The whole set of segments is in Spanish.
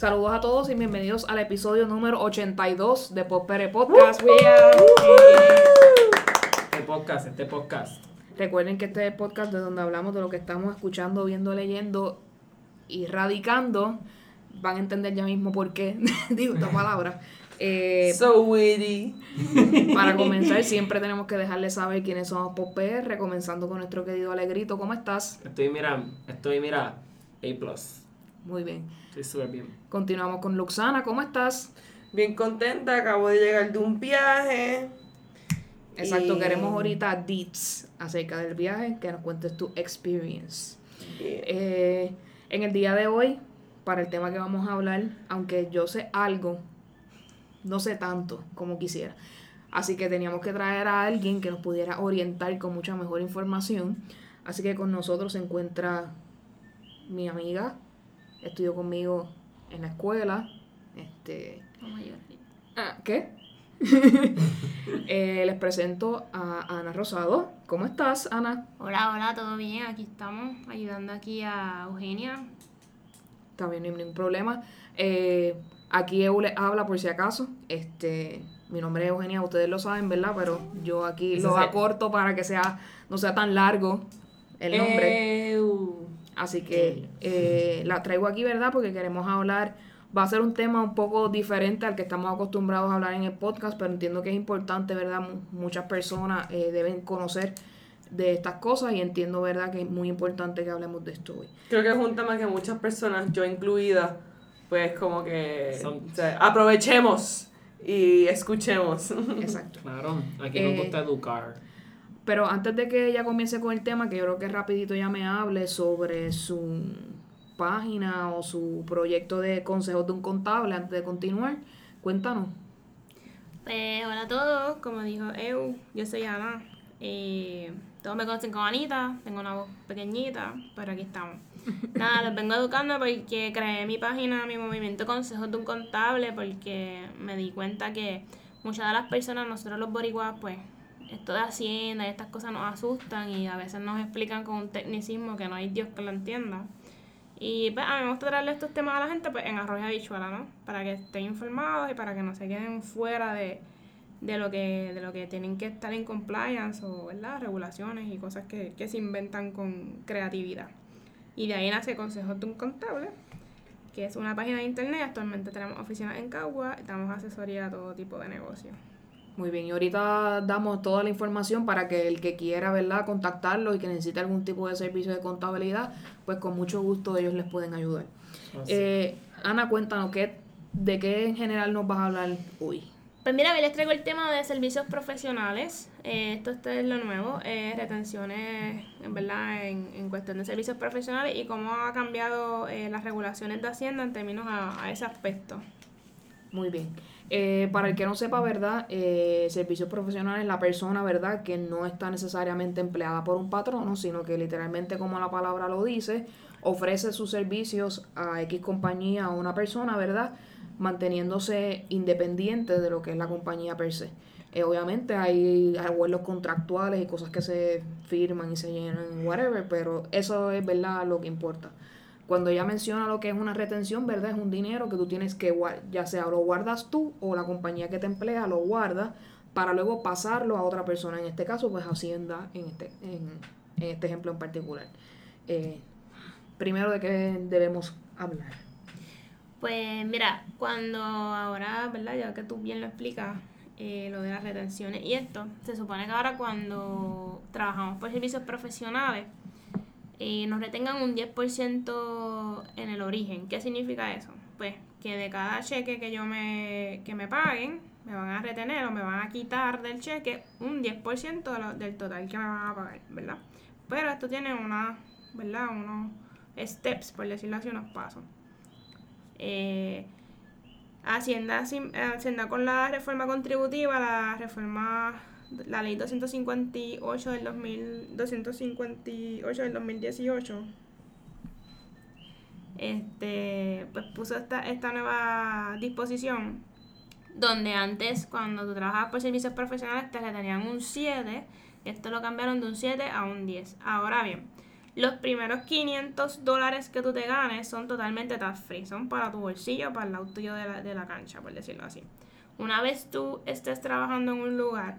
Saludos a todos y bienvenidos al episodio número 82 de Popere Podcast. Este podcast, este podcast. Recuerden que este es el podcast de donde hablamos de lo que estamos escuchando, viendo, leyendo y radicando. Van a entender ya mismo por qué digo esta palabra. Eh, So witty. para comenzar, siempre tenemos que dejarles saber quiénes somos PR, comenzando con nuestro querido Alegrito. ¿Cómo estás? Estoy, mira, estoy, mira, A+. Muy bien. Estoy súper bien. Continuamos con Luxana. ¿Cómo estás? Bien contenta, acabo de llegar de un viaje. Exacto, Y- queremos ahorita deets acerca del viaje, que nos cuentes tu experience. Eh, en el día de hoy, para el tema que vamos a hablar, aunque yo sé algo, no sé tanto como quisiera. Así que teníamos que traer a alguien que nos pudiera orientar con mucha mejor información. Así que con nosotros se encuentra mi amiga, estudió conmigo en la escuela. Este, ah, ¿Qué? Eh, les presento a Ana Rosado. ¿Cómo estás, Ana? Hola, hola, ¿todo bien? Aquí estamos ayudando aquí a Eugenia. También no hay ningún problema. Eh, aquí Eu les habla por si acaso. Este, mi nombre es Eugenia, ustedes lo saben, ¿verdad? Pero yo aquí lo acorto para que sea, no sea tan largo el nombre. Así que eh, la traigo aquí, ¿verdad? Porque queremos hablar. Va a ser un tema un poco diferente al que estamos acostumbrados a hablar en el podcast, pero entiendo que es importante, ¿verdad? Mu- Muchas personas eh, deben conocer de estas cosas y entiendo, ¿verdad? Que es muy importante que hablemos de esto hoy. Creo que es un tema que muchas personas, yo incluida, pues como que Son- o sea, aprovechemos y escuchemos. Exacto. Claro, aquí Eh, nos gusta educar. Pero antes de que ella comience con el tema, que yo creo que rapidito ya me hable sobre su página o su proyecto de consejos de un contable, antes de continuar, cuéntanos. Pues hola a todos, como dijo Eu, yo soy Ana. Eh, todos me conocen como Anita, tengo una voz pequeñita, pero aquí estamos. Nada, los vengo educando porque creé mi página, mi movimiento Consejos de un Contable, porque me di cuenta que muchas de las personas, nosotros los boricuas, pues esto de Hacienda y estas cosas nos asustan y a veces nos explican con un tecnicismo que no hay Dios que lo entienda. Y pues a mí me gusta traerle estos temas a la gente pues en arroz y habichuela, ¿no? Para que estén informados y para que no se queden fuera de, de lo que de lo que tienen que estar en compliance o ¿verdad? regulaciones y cosas que, que se inventan con creatividad. Y de ahí nace Consejos de un Contable, que es una página de internet. Actualmente tenemos oficinas en Cagua y damos asesoría a todo tipo de negocios. Muy bien, y ahorita damos toda la información para que el que quiera, ¿verdad?, contactarlo y que necesite algún tipo de servicio de contabilidad, pues con mucho gusto ellos les pueden ayudar. Eh, Ana, cuéntanos, ¿qué, ¿de qué en general nos vas a hablar hoy? Pues mira, hoy les traigo el tema de servicios profesionales. Eh, esto, esto es lo nuevo, eh, retenciones, en verdad, en, en cuestión de servicios profesionales y cómo ha cambiado eh, las regulaciones de Hacienda en términos a, a ese aspecto. Muy bien. Eh, para el que no sepa, ¿verdad? Eh, servicios profesionales, la persona, ¿verdad? Que no está necesariamente empleada por un patrono, sino que literalmente, como la palabra lo dice, ofrece sus servicios a X compañía o una persona, ¿verdad? Manteniéndose independiente de lo que es la compañía per se. Eh, obviamente hay acuerdos contractuales y cosas que se firman y se llenan, whatever, pero eso es, ¿verdad? Lo que importa. Cuando ella menciona lo que es una retención, ¿verdad? Es un dinero que tú tienes que guardar, ya sea lo guardas tú o la compañía que te emplea lo guarda para luego pasarlo a otra persona. En este caso, pues Hacienda, en este, en, en este ejemplo en particular. Eh, primero, ¿de qué debemos hablar? Pues mira, cuando ahora, ¿verdad? Ya que tú bien lo explicas, eh, lo de las retenciones y esto, se supone que ahora cuando trabajamos por servicios profesionales, eh, nos retengan un 10% en el origen. ¿Qué significa eso? Pues que de cada cheque que yo me, que me paguen, me van a retener o me van a quitar del cheque un 10% de lo- del total que me van a pagar, ¿verdad? Pero esto tiene una, ¿verdad? Unos steps, por decirlo así, unos pasos. Eh, Hacienda, Hacienda con la reforma contributiva, la reforma, la ley 258 del, 2000, 258 del 2018, este, pues puso esta, esta nueva disposición donde antes cuando tú trabajabas por servicios profesionales te retenían un 7, esto lo cambiaron de un 7 a un 10. Ahora bien, Los primeros 500 dólares que tú te ganes son totalmente tax free, son para tu bolsillo, para el lado tuyo de la, de la cancha, por decirlo así. Una vez tú estés trabajando en un lugar,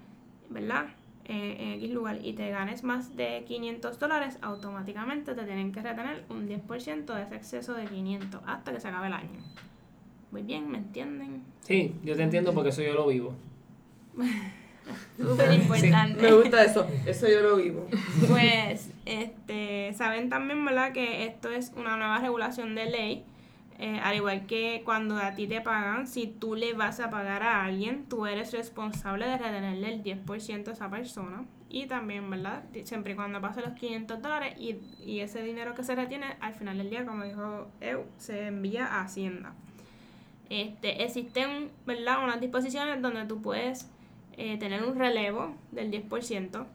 ¿verdad? Eh, en X lugar y te ganes más de 500 dólares, automáticamente te tienen que retener un 10% de ese exceso de 500 hasta que se acabe el año. Muy bien, ¿me entienden? Sí, yo te entiendo porque eso yo lo vivo. Súper importante. Me gusta eso. Eso yo lo vivo. Pues, este, saben también, ¿verdad? Que esto es una nueva regulación de ley. Eh, al igual que cuando a ti te pagan, si tú le vas a pagar a alguien, tú eres responsable de retenerle el 10% a esa persona. Y también, ¿verdad? Siempre y cuando pase los 500 dólares y, ese dinero que se retiene, al final del día, como dijo Eu, se envía a Hacienda. Este, existen, ¿verdad? Unas disposiciones donde tú puedes eh, tener un relevo del 10%.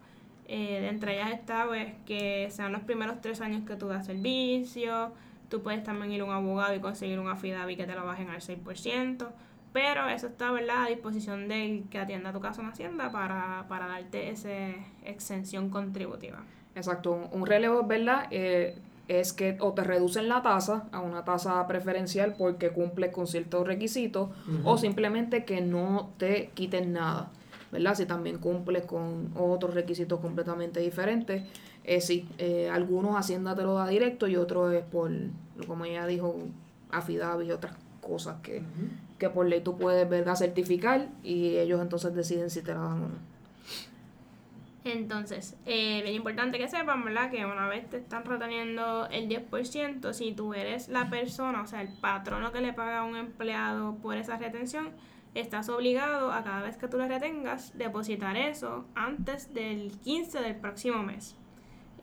Eh, de entre ellas está pues, que sean los primeros tres años que tú das servicio. Tú puedes también ir a un abogado y conseguir un affidavit que te lo bajen al 6%. Pero eso está ¿verdad? a disposición del que atienda tu caso en Hacienda para, para darte esa exención contributiva. Exacto, un relevo, ¿verdad? Eh, es que o te reducen la tasa a una tasa preferencial porque cumples con ciertos requisitos o simplemente que no te quiten nada, ¿verdad? Si también cumples con otros requisitos completamente diferentes, eh, sí, eh, algunos Hacienda te lo da directo y otros es por, como ella dijo, affidavit y otras cosas que, que por ley tú puedes, ¿verdad? Certificar y ellos entonces deciden si te la dan o no. Entonces, eh, bien importante que sepan, ¿verdad? Que una vez te están reteniendo el 10%, si tú eres la persona, o sea, el patrono que le paga a un empleado por esa retención, estás obligado a cada vez que tú le retengas, depositar eso antes del 15 del próximo mes.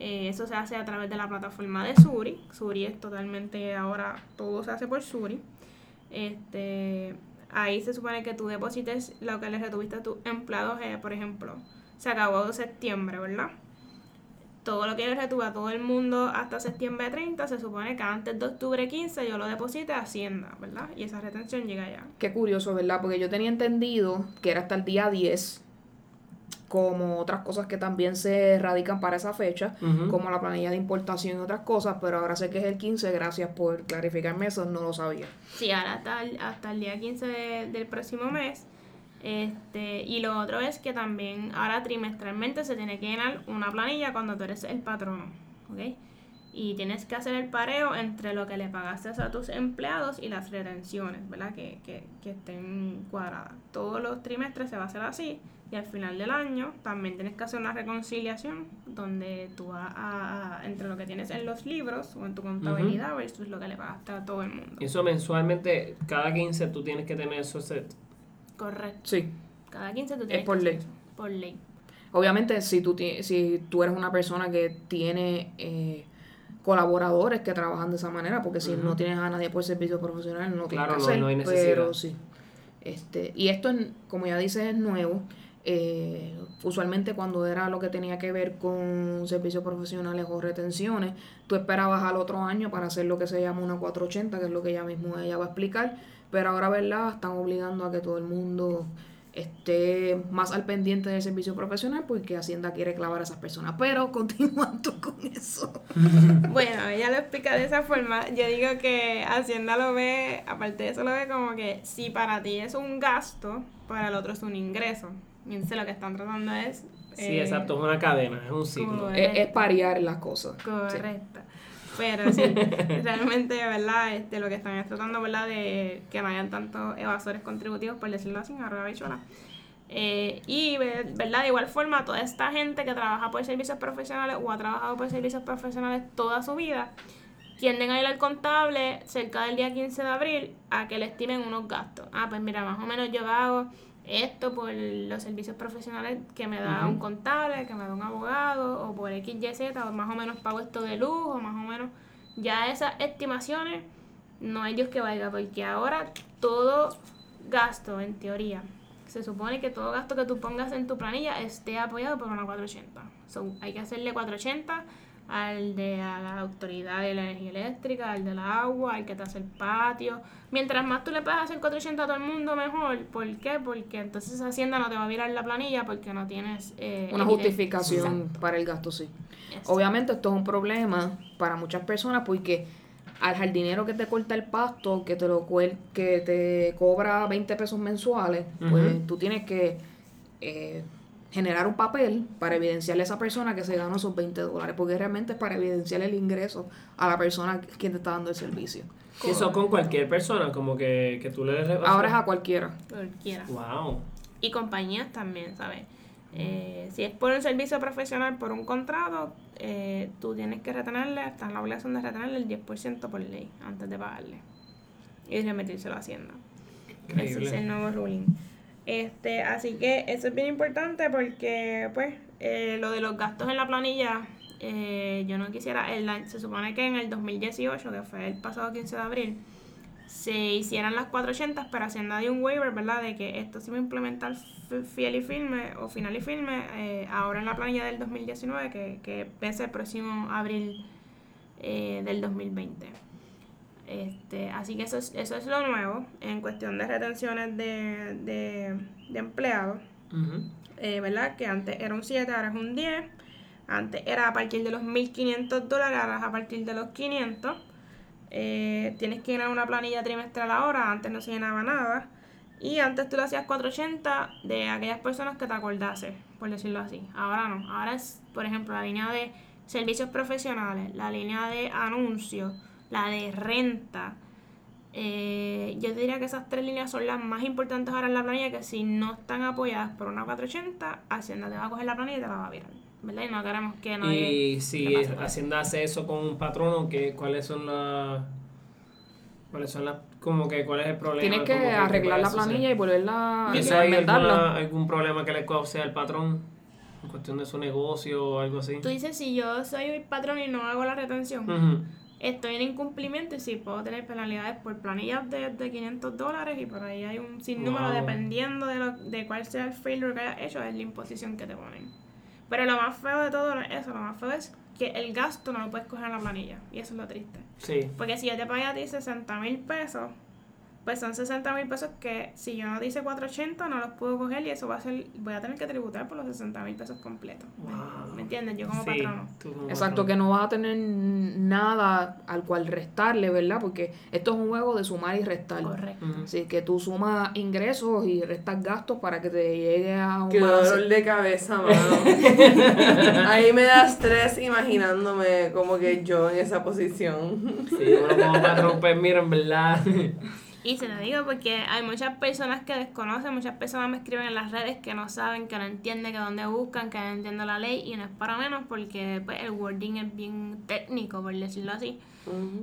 Eh, eso se hace a través de la plataforma de Suri. Suri es totalmente ahora, todo se hace por Suri. Este, ahí se supone que tú deposites lo que le retuviste a tu empleado, eh, por ejemplo se acabó septiembre, ¿verdad? Todo lo que le retuve a todo el mundo hasta septiembre 30, se supone que antes de octubre 15 yo lo deposite a Hacienda, ¿verdad? Y esa retención llega ya. Qué curioso, ¿verdad? Porque yo tenía entendido que era hasta el día 10, como otras cosas que también se radican para esa fecha, como la planilla de importación y otras cosas, pero ahora sé que es el 15, gracias por clarificarme eso, no lo sabía. Sí, ahora hasta el, hasta el día 15 del próximo mes este, y lo otro es que también ahora trimestralmente se tiene que llenar una planilla cuando tú eres el patrono, ¿ok? Y tienes que hacer el pareo entre lo que le pagaste a tus empleados y las retenciones, ¿verdad? Que, que, que estén cuadradas. Todos los trimestres se va a hacer así y al final del año también tienes que hacer una reconciliación donde tú vas a, entre lo que tienes en los libros o en tu contabilidad versus lo que le pagaste a todo el mundo. Y eso mensualmente, cada 15 tú tienes que tener eso set. Correcto. Sí. Cada 15 tú tienes Es por que ley. hacer eso. Por ley. Obviamente, si tú, si tú eres una persona que tiene eh, colaboradores que trabajan de esa manera, porque si no tienes a nadie por servicio profesional, no tienes Claro, que no- hacer, no hay necesidad. pero sí. Este, y esto, es- como ya dices, es nuevo. Eh, usualmente cuando era lo que tenía que ver con servicios profesionales o retenciones, tú esperabas al otro año para hacer lo que se llama una 480, que es lo que ella mismo ella va a explicar, pero ahora, ¿verdad? Están obligando a que todo el mundo esté más al pendiente del servicio profesional porque Hacienda quiere clavar a esas personas. Pero continuando con eso. Bueno, ella lo explica de esa forma. Yo digo que Hacienda lo ve, aparte de eso, lo ve como que si para ti es un gasto, para el otro es un ingreso. Y entonces lo que están tratando es. Sí, eh, exacto, es una cadena, es un ciclo. Es, es parear las cosas. Sí. Correcto. Pero sí, realmente, ¿verdad? Este, lo que están es tratando, ¿verdad? De que no hayan tantos evasores contributivos, por decirlo así, arroba bichuela. Eh, y, ve- ¿verdad? De igual forma, toda esta gente que trabaja por servicios profesionales o ha trabajado por servicios profesionales toda su vida, tienden a ir al contable cerca del día 15 de abril a que le estimen unos gastos. Ah, pues mira, más o menos yo hago esto por los servicios profesionales que me da un contable, que me da un abogado, o por X, Y, Z, o más o menos pago esto de luz, o más o menos. Ya esas estimaciones no hay Dios que valga, porque ahora todo gasto, en teoría, se supone que todo gasto que tú pongas en tu planilla esté apoyado por una 480. So, hay que hacerle 480 al de a la autoridad de la energía eléctrica, al de la agua, al que te hace el patio. Mientras más tú le puedas hacer 480 a todo el mundo, mejor. ¿Por qué? Porque entonces Hacienda no te va a virar la planilla porque no tienes... eh, Una justificación para el gasto, sí. Exacto. Obviamente esto es un problema para muchas personas porque al jardinero que te corta el pasto, que te lo que te cobra 20 pesos mensuales, pues tú tienes que eh, generar un papel para evidenciarle a esa persona que se ganó esos 20 dólares, porque realmente es para evidenciar el ingreso a la persona quien te está dando el servicio. Y eso con cualquier persona, como que, que tú le des Ahora es a cualquiera. Cualquiera. Wow. Y compañías también, ¿sabes? Eh, si es por un servicio profesional, por un contrato, eh, tú tienes que retenerle, está en la obligación de retenerle el 10% por ley antes de pagarle. Y remitírselo a Hacienda. Ese es Increíble. el nuevo ruling. Este, así que eso es bien importante porque, pues, eh, lo de los gastos en la planilla, eh, yo no quisiera, el, se supone que en el 2018, que fue el pasado 15 de abril, se hicieran las 480, pero Hacienda dio un waiver, ¿verdad? De que esto se iba a implementar fiel y firme o final y firme eh, ahora en la planilla del 2019, que, que vence el próximo abril eh, del 2020. Este, así que eso es, eso es lo nuevo en cuestión de retenciones de, de, de empleados. Eh, ¿verdad? Que antes era un 7, ahora es un 10. Antes era a partir de los 1.500 dólares, ahora es a partir de los 500. Eh, tienes que llenar una planilla trimestral ahora, antes no se llenaba nada. Y antes tú lo hacías 480 de aquellas personas que te acordases, por decirlo así. Ahora no, ahora es, por ejemplo, la línea de servicios profesionales, la línea de anuncios, la de renta. Eh, yo diría que esas tres líneas son las más importantes ahora en la planilla que si no están apoyadas por una 480, Hacienda te va a coger la planilla y te la va a virar. ¿Verdad? Y no queremos que nadie... Y si Hacienda hace eso con un patrono, ¿qué, ¿cuáles son las... ¿Cuáles son las... como que cuál es el problema? Tienes que Como ¿qué arreglar la planilla y volverla ¿Y a eso hay enmendarla. alguna- algún problema que le cause al patrón? En cuestión de su negocio o algo así. Tú dices, si yo soy el patrón y no hago la retención, Ujú. Estoy en incumplimiento y sí puedo tener penalidades por planillas de, de 500 dólares y por ahí hay un sinnúmero Wow. dependiendo de, lo, de cuál sea el failure que hayas hecho, es la imposición que te ponen. Pero lo más feo de todo no es eso, lo más feo es que el gasto no lo puedes coger en la planilla y eso es lo triste. Sí. Porque si yo te pagué a ti 60 mil pesos, pues son 60 mil pesos que si yo no dice 480 no los puedo coger y eso va a ser, voy a tener que tributar por los 60 mil pesos completos. Wow. ¿Me entiendes? Yo como Sí, patrono. como Exacto, patrón. que no vas a tener nada al cual restarle, ¿verdad? Porque esto es un juego de sumar y restar. Correcto. Ujú. Así que tú sumas ingresos y restas gastos para que te llegue a un Qué balance. dolor de cabeza, mano. Ahí me da estrés imaginándome como que yo en esa posición. Sí, uno como patrón, pues mira, en verdad. Y se lo digo porque hay muchas personas que desconocen, muchas personas me escriben en las redes que no saben, que no entienden, que dónde buscan, que no entienden la ley y no es para menos porque pues, el wording es bien técnico, por decirlo así.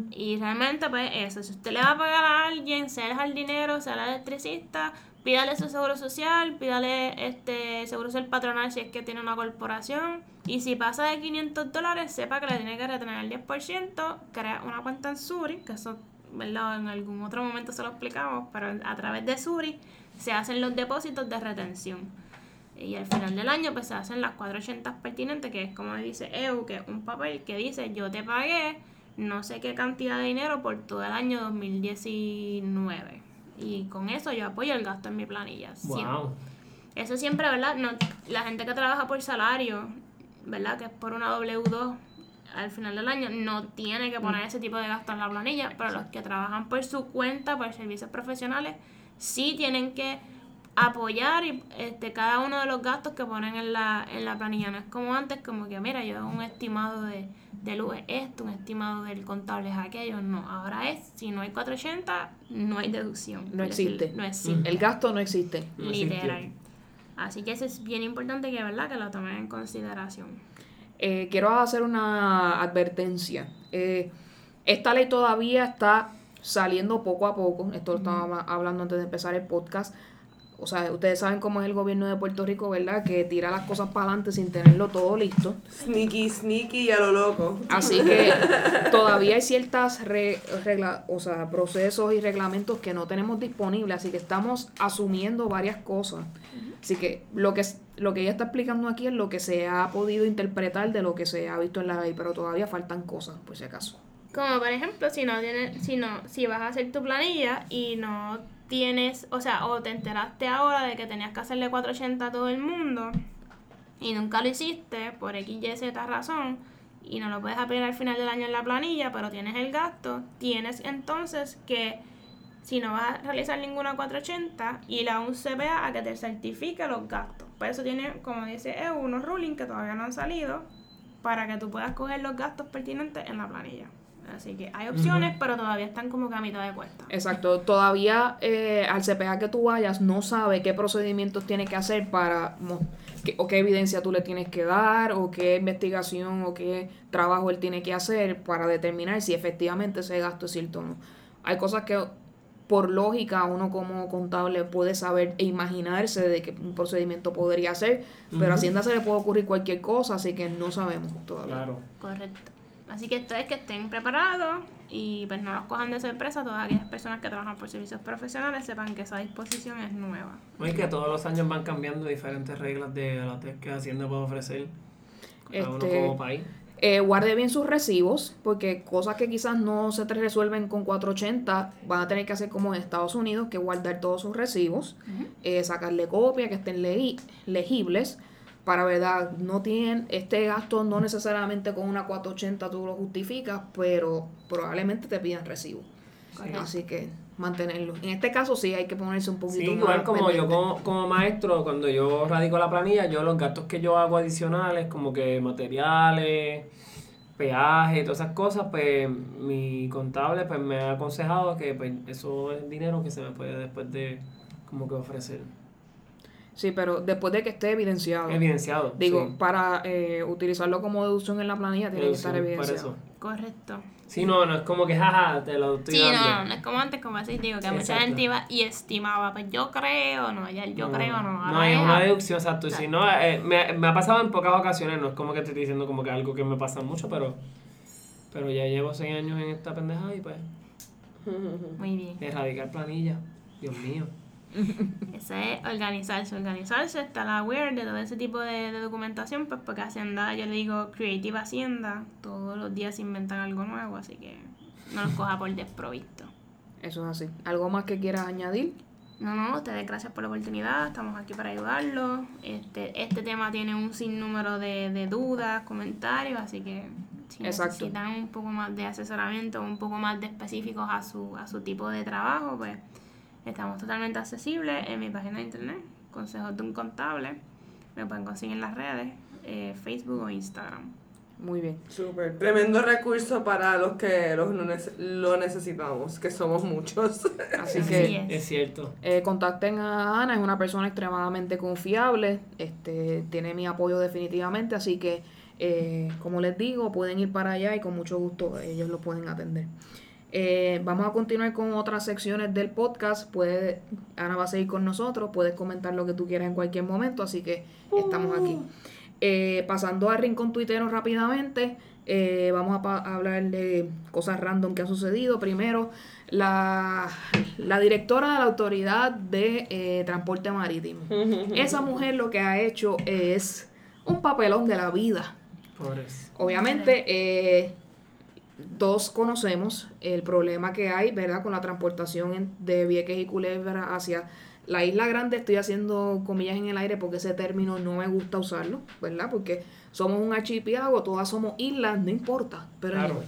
Y realmente pues eso, si usted le va a pagar a alguien, sea el jardinero, sea el electricista, pídale su seguro social, pídale este seguro social patronal si es que tiene una corporación y si pasa de 500 dólares, sepa que le tiene que retener el 10%, crea una cuenta en Suri, que eso ¿verdad? en algún otro momento se lo explicamos, pero a través de Suri se hacen los depósitos de retención. Y al final del año pues se hacen las 480 pertinentes, que es como dice EU, que es un papel que dice yo te pagué no sé qué cantidad de dinero por todo el año 2019. Y con eso yo apoyo el gasto en mi planilla. siempre. wow. Eso siempre, ¿verdad? No, la gente que trabaja por salario, ¿verdad? Que es por una W2 al final del año, no tiene que poner ese tipo de gasto en la planilla, pero los que trabajan por su cuenta, por servicios profesionales, sí tienen que apoyar y, este, cada uno de los gastos que ponen en la, en la planilla. No es como antes, como que, mira, yo hago un estimado de, de luz es esto, un estimado del contable es aquello. No, ahora es, si no hay 480, no hay deducción. No existe. No existe. El gasto no existe. Literal. Así que eso es bien importante que, ¿verdad? Que lo tomen en consideración. Eh, quiero hacer una advertencia. Eh, esta ley todavía está saliendo poco a poco. Esto lo estaba hablando antes de empezar el podcast. O sea, ustedes saben cómo es el gobierno de Puerto Rico, ¿verdad? Que tira las cosas para adelante sin tenerlo todo listo. Sneaky, sneaky y a lo loco. Así que todavía hay ciertas re- regla, o sea, procesos y reglamentos que no tenemos disponibles, así que estamos asumiendo varias cosas. Así que lo que es- lo que ella está explicando aquí es lo que se ha podido interpretar de lo que se ha visto en la ley, pero todavía faltan cosas, por si acaso. Como por ejemplo, si no tienes, si no, si vas a hacer tu planilla y no tienes, o sea, o te enteraste ahora de que tenías que hacerle 480 a todo el mundo y nunca lo hiciste por X, Y, Z razón y no lo puedes aplicar al final del año en la planilla, pero tienes el gasto, tienes entonces que, si no vas a realizar ninguna 480, ir a un CPA a que te certifique los gastos. Por eso tiene, como dice EU, unos rulings que todavía no han salido para que tú puedas coger los gastos pertinentes en la planilla. Así que hay opciones, pero todavía están como que a mitad de cuesta. Exacto, todavía eh, al CPA que tú vayas no sabe qué procedimientos tiene que hacer para, qué- o qué evidencia tú le tienes que dar, o qué investigación o qué trabajo él tiene que hacer para determinar si efectivamente ese gasto es cierto o no. Hay cosas que por lógica uno como contable puede saber e imaginarse de que un procedimiento podría ser, pero a. Hacienda se le puede ocurrir cualquier cosa, así que no sabemos todavía. Claro. Correcto. Así que esto es que estén preparados y pues no los cojan de sorpresa. Todas aquellas personas que trabajan por servicios profesionales sepan que esa disposición es nueva. Y que todos los años van cambiando diferentes reglas de las que Hacienda puede ofrecer a uno Este, como país. Eh, guarde bien sus recibos, porque cosas que quizás no se te resuelven con 480, van a tener que hacer como en Estados Unidos, que guardar todos sus recibos, eh, sacarle copia, que estén legibles, para verdad, no tienen este gasto, no necesariamente con una 480 tú lo justificas, pero probablemente te pidan recibo. Correcto. Así que mantenerlo. En este caso sí hay que ponerse un poquito Sí, más igual como yo pendiente. como, como maestro, cuando yo radico la planilla, yo los gastos que yo hago adicionales, como que materiales, peaje, todas esas cosas, pues mi contable pues me ha aconsejado que pues, eso es dinero que se me puede después de como que ofrecer. Sí, pero después de que esté evidenciado. Evidenciado. Digo, sí. para eh, utilizarlo como deducción en la planilla tiene que estar evidenciado. eso. Correcto. Sí, no, no es como que jaja, te lo estoy Sí, dando. no, no, es como antes, como así, digo, que Sí, mucha exacto. gente iba y estimaba, pues yo creo, no, ya yo creo, no. No, es una deducción, exacto. y Si no, eh, me, me ha pasado en pocas ocasiones, no es como que te estoy diciendo como que algo que me pasa mucho, pero pero ya llevo seis años en esta pendejada y pues Muy bien. erradicar planilla. Dios mío. Eso es organizarse, organizarse, estar aware de todo ese tipo de, de documentación, pues porque Hacienda, yo le digo Creative Hacienda, todos los días se inventan algo nuevo, así que no los coja por desprovisto. Eso es así. ¿Algo más que quieras añadir? No, no, ustedes gracias por la oportunidad, estamos aquí para ayudarlos. Este, este tema tiene un sinnúmero de, de dudas, comentarios, así que si Exacto. necesitan un poco más de asesoramiento, un poco más de específicos a su, a su tipo de trabajo, pues estamos totalmente accesibles en mi página de internet, Consejos de un Contable. Me pueden conseguir en las redes, eh, Facebook o Instagram. Muy bien. Súper. Tremendo recurso para los que los no nece- lo necesitamos, que somos muchos. Así Así que es. Es cierto. eh, contacten a Ana, es una persona extremadamente confiable, este, tiene mi apoyo definitivamente, así que eh, como les digo, pueden ir para allá y con mucho gusto ellos lo pueden atender. Eh, vamos a continuar con otras secciones del podcast. Puede, Ana va a seguir con nosotros. Puedes comentar lo que tú quieras en cualquier momento. Así que estamos aquí. Eh, pasando al rincón tuitero rápidamente. eh, vamos a, hablar de cosas random que han sucedido. Primero, la, la directora de la Autoridad de eh, Transporte Marítimo. Esa mujer lo que ha hecho es un papelón de la vida. Pobres. Obviamente, eh, todos conocemos el problema que hay, ¿verdad? Con la transportación de Vieques y Culebra hacia la Isla Grande. Estoy haciendo comillas en el aire porque ese término no me gusta usarlo, ¿verdad? Porque somos un archipiélago, todas somos islas, no importa. Pero Claro.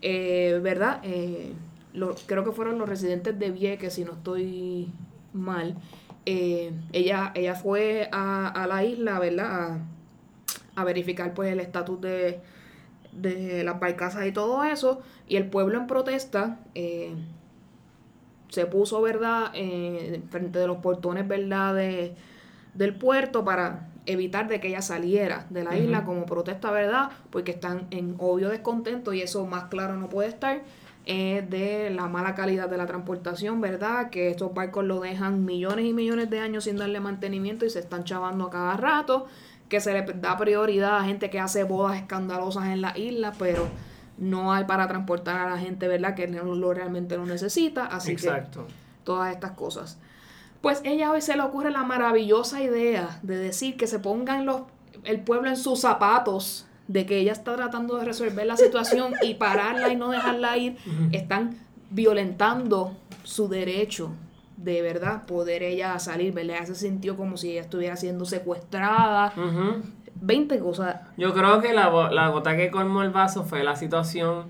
eh, ¿verdad? Eh, lo- creo que fueron los residentes de Vieques, si no estoy mal. Eh, ella, ella fue a, a la isla, ¿verdad? A, a verificar pues el estatus de, de las barcazas y todo eso. Y el pueblo en protesta eh, se puso, ¿verdad? Eh, frente de los portones, ¿verdad? De, del puerto para evitar de que ella saliera de la isla como protesta, ¿verdad? Porque están en obvio descontento y eso más claro no puede estar es de la mala calidad de la transportación, ¿verdad? Que estos barcos lo dejan millones y millones de años sin darle mantenimiento y se están chavando a cada rato, que se le da prioridad a gente que hace bodas escandalosas en la isla, pero no hay para transportar a la gente, ¿verdad? Que no lo realmente lo necesita, así Exacto. que todas estas cosas. Pues ella hoy se le ocurre la maravillosa idea de decir que se pongan los, el pueblo en sus zapatos de que ella está tratando de resolver la situación y pararla y no dejarla ir, están violentando su derecho de verdad poder ella salir, ¿verdad? Ella se sintió como si ella estuviera siendo secuestrada, Ujú. 20 cosas. Yo creo que la, la gota que colmó el vaso fue la situación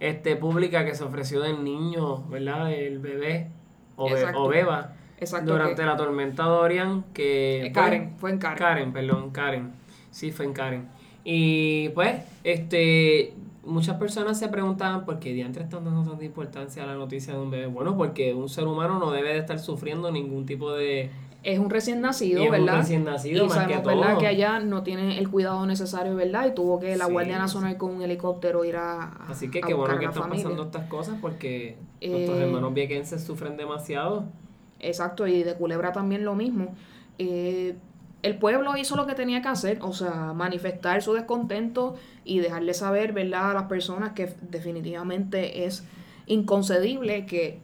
este, pública que se ofreció del niño, ¿verdad? Del bebé o, be- o beba Exacto. durante que- la tormenta Dorian que... eh, Karen, fue en Karen. Karen, perdón, Karen. Sí, fue en Karen. Y pues, este, muchas personas se preguntaban por qué diantres están dando tanta importancia a la noticia de un bebé. Bueno, porque un ser humano no debe de estar sufriendo ningún tipo de... Es un recién nacido, es un ¿verdad? recién nacido, y más que sabemos, todo. ¿verdad? Que allá no tiene el cuidado necesario, ¿verdad? Y tuvo que la Sí, Guardia sí. Nacional con un helicóptero ir a, Así que a qué bueno que están familia. pasando estas cosas porque nuestros Eh, hermanos viequenses sufren demasiado. Exacto, y de Culebra también lo mismo. Eh, el pueblo hizo lo que tenía que hacer, o sea, manifestar su descontento y dejarle saber, ¿verdad?, a las personas que definitivamente es inconcebible que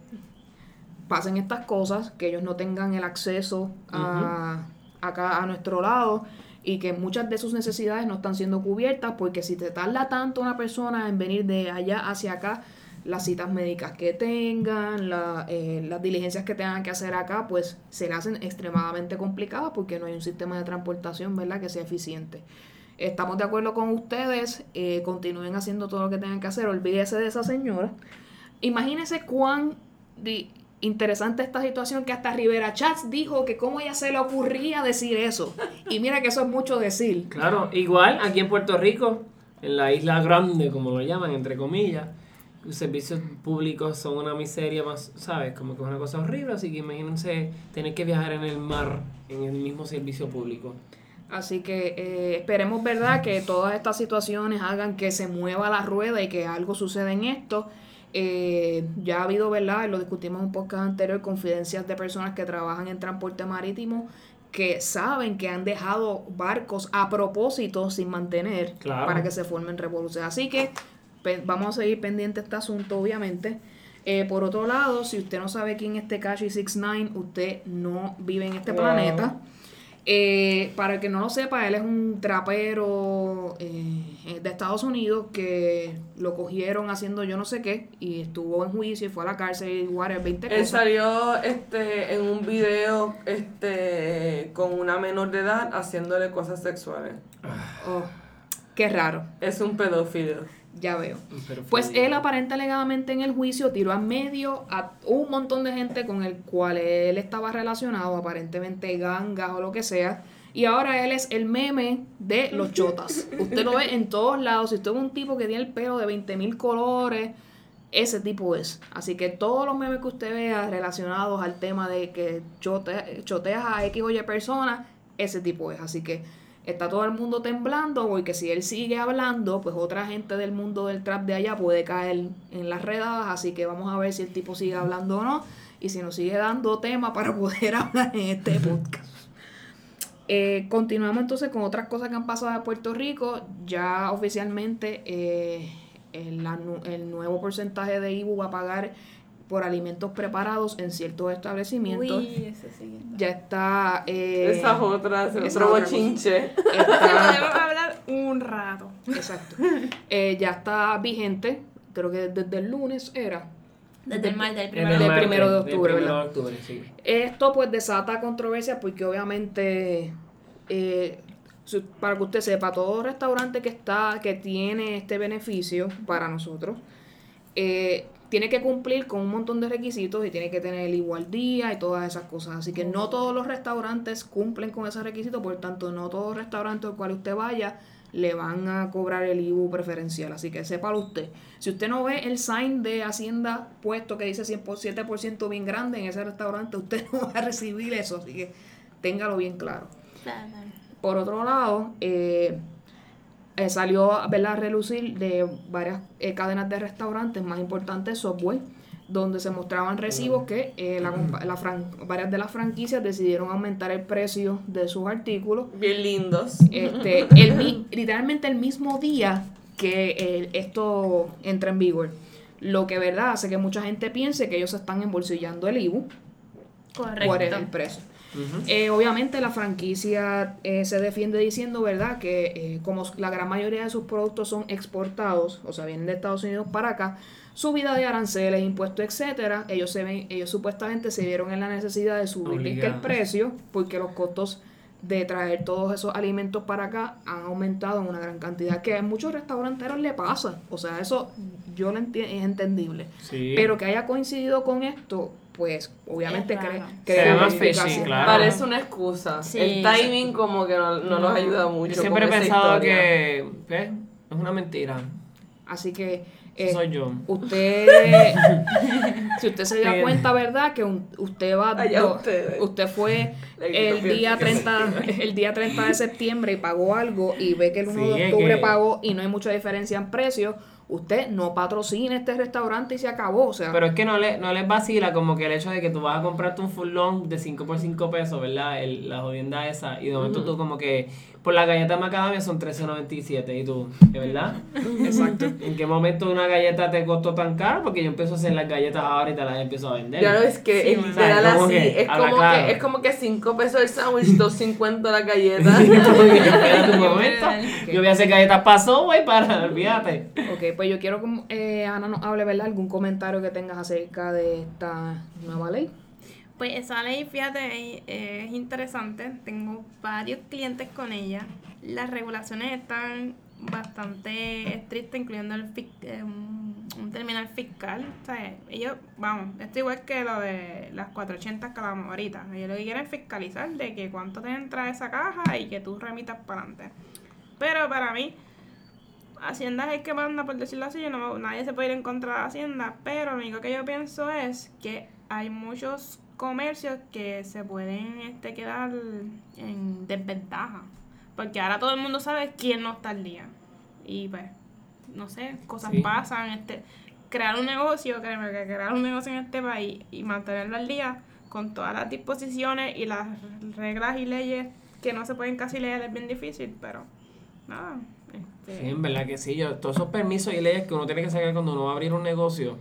pasen estas cosas, que ellos no tengan el acceso a, acá a nuestro lado y que muchas de sus necesidades no están siendo cubiertas porque si te tarda tanto una persona en venir de allá hacia acá, las citas médicas que tengan, eh, las diligencias que tengan que hacer acá, pues se le hacen extremadamente complicadas porque no hay un sistema de transportación, ¿verdad?, que sea eficiente. Estamos de acuerdo con ustedes, eh, continúen haciendo todo lo que tengan que hacer, olvídese de esa señora. Imagínense cuán interesante esta situación que hasta Rivera Chats dijo que cómo ella se le ocurría decir eso. Y mira que eso es mucho decir. Claro, igual aquí en Puerto Rico, en la isla grande, como lo llaman, entre comillas, los servicios públicos son una miseria más, ¿sabes? Como que es una cosa horrible, así que imagínense tener que viajar en el mar, en el mismo servicio público. Así que eh, esperemos, ¿verdad?, que todas estas situaciones hagan que se mueva la rueda y que algo suceda en esto. Eh, ya ha habido, ¿verdad?, lo discutimos en un podcast anterior, confidencias de personas que trabajan en transporte marítimo que saben que han dejado barcos a propósito sin mantener Claro. para que se formen revoluciones. Así que vamos a seguir pendiente de este asunto, obviamente. Eh, por otro lado, si usted no sabe quién es Tekashi 69, usted no vive en este Wow. planeta. Eh, para el que no lo sepa, él es un trapero eh, de Estados Unidos que lo cogieron haciendo yo no sé qué y estuvo en juicio y fue a la cárcel y whatever, 20 Él cosas. salió este, en un video este, con una menor de edad haciéndole cosas sexuales. Oh, qué raro, Es un pedófilo. Ya veo. Pues él aparenta alegadamente en el juicio tiró a medio a un montón de gente con el cual él estaba relacionado, aparentemente gangas o lo que sea. Y ahora él es el meme de los chotas. Usted lo ve en todos lados. Si usted es un tipo que tiene el pelo de 20 mil colores, ese tipo es. Así que todos los memes que usted vea relacionados al tema de que chote- choteas a X o Y personas, ese tipo es. Así que está todo el mundo temblando porque si él sigue hablando, pues otra gente del mundo del trap de allá puede caer en las redadas. Así que vamos a ver si el tipo sigue hablando o no y si nos sigue dando tema para poder hablar en este podcast. Eh, continuamos entonces con otras cosas que han pasado en Puerto Rico. Ya oficialmente eh, el nuevo porcentaje de IBU va a pagar por alimentos preparados en ciertos establecimientos. Uy, ese sí. Ya está. eh, Esas otras, esa otro otra bochinche. está- Podemos hablar un rato. exacto. Eh, ya está vigente. Creo que desde el lunes era. Desde el martes, el En primero. el del primero de del octubre, primero ¿verdad? de octubre, sí. Esto pues desata controversia porque obviamente, eh, para que usted sepa, todo restaurante que está, que tiene este beneficio para nosotros, eh, tiene que cumplir con un montón de requisitos y tiene que tener el igual día y todas esas cosas. Así que no todos los restaurantes cumplen con esos requisitos, por tanto no todos los restaurantes al cual usted vaya le van a cobrar el IBU preferencial. Así que sépalo usted. Si usted no ve el sign de Hacienda puesto que dice 100%, 7% bien grande en ese restaurante, usted no va a recibir eso. Así que téngalo bien claro. Por otro lado, eh, eh, salió ¿verdad? a relucir de varias eh, cadenas de restaurantes, más importantes Subway, donde se mostraban recibos que eh, la compa- la fran- varias de las franquicias decidieron aumentar el precio de sus artículos. Bien lindos. Este, el, mi- literalmente el mismo día que eh, esto entra en vigor. Lo que verdad hace que mucha gente piense que ellos están embolsillando el IBU Correcto. por el precio. Eh, obviamente la franquicia eh, se defiende diciendo, ¿verdad?, que eh, como la gran mayoría de sus productos son exportados, o sea, vienen de Estados Unidos para acá, subida de aranceles, impuestos, etcétera, ellos se ven, ellos supuestamente se vieron en la necesidad de subir el precio porque los costos de traer todos esos alimentos para acá han aumentado en una gran cantidad, que a muchos restauranteros le pasa, o sea, eso yo lo enti- es entendible, Sí. pero que haya coincidido con esto, pues obviamente cre- crea más fishy, claro. Parece una excusa. Sí, el timing como que no, no los No. ayuda mucho. Yo siempre he pensado historia. que es una mentira. Así que eh, soy yo. usted, si usted se da cuenta, ¿verdad? Que un- usted va, Allá ustedes. usted fue el día 30, el día 30 de septiembre y pagó algo y ve que el 1 Sí, de octubre que- pagó y no hay mucha diferencia en precio, usted no patrocina este restaurante y se acabó, o sea, Pero es que no, le, no les vacila como que el hecho de que tú vas a comprarte un full long de 5 por 5 pesos, ¿verdad? El, la jodienda esa. Y de momento tú como que por la galleta macadamia son 13.97 y tú, ¿es verdad? exacto. ¿En qué momento una galleta te costó tan caro? Porque yo empiezo a hacer las galletas ahora y te las empiezo a vender. Lo es que Sí, es. Como así. que es, como claro. que, es como que 5 pesos el sándwich, 2.50 la galleta. Yo voy a hacer galletas paso, güey, para, olvídate. Ok, pues yo quiero que eh, Ana nos hable, ¿verdad? Algún comentario que tengas acerca de esta nueva ley. Pues esa ley, fíjate, es, es interesante. Tengo varios clientes con ella. Las regulaciones están bastante estrictas, incluyendo eh, un terminal fiscal. O sea, ellos, vamos, esto igual que lo de las 480 que hablamos ahorita. Ellos lo que quieren es fiscalizar de que cuánto te entra esa caja y que tú remitas para adelante. Pero para mí, Hacienda es el que manda, por decirlo así, no, nadie se puede ir en contra de Hacienda, pero lo único que yo pienso es que hay muchos comercios que se pueden este, quedar en desventaja, porque ahora todo el mundo sabe quién no está al día. Y pues, no sé, cosas Sí. pasan, este, crear un negocio, créeme que crear un negocio en este país y mantenerlo al día con todas las disposiciones y las reglas y leyes que no se pueden casi leer es bien difícil, pero nada. Este, Sí, en verdad que sí. Yo, todos esos permisos y leyes que uno tiene que sacar cuando uno va a abrir un negocio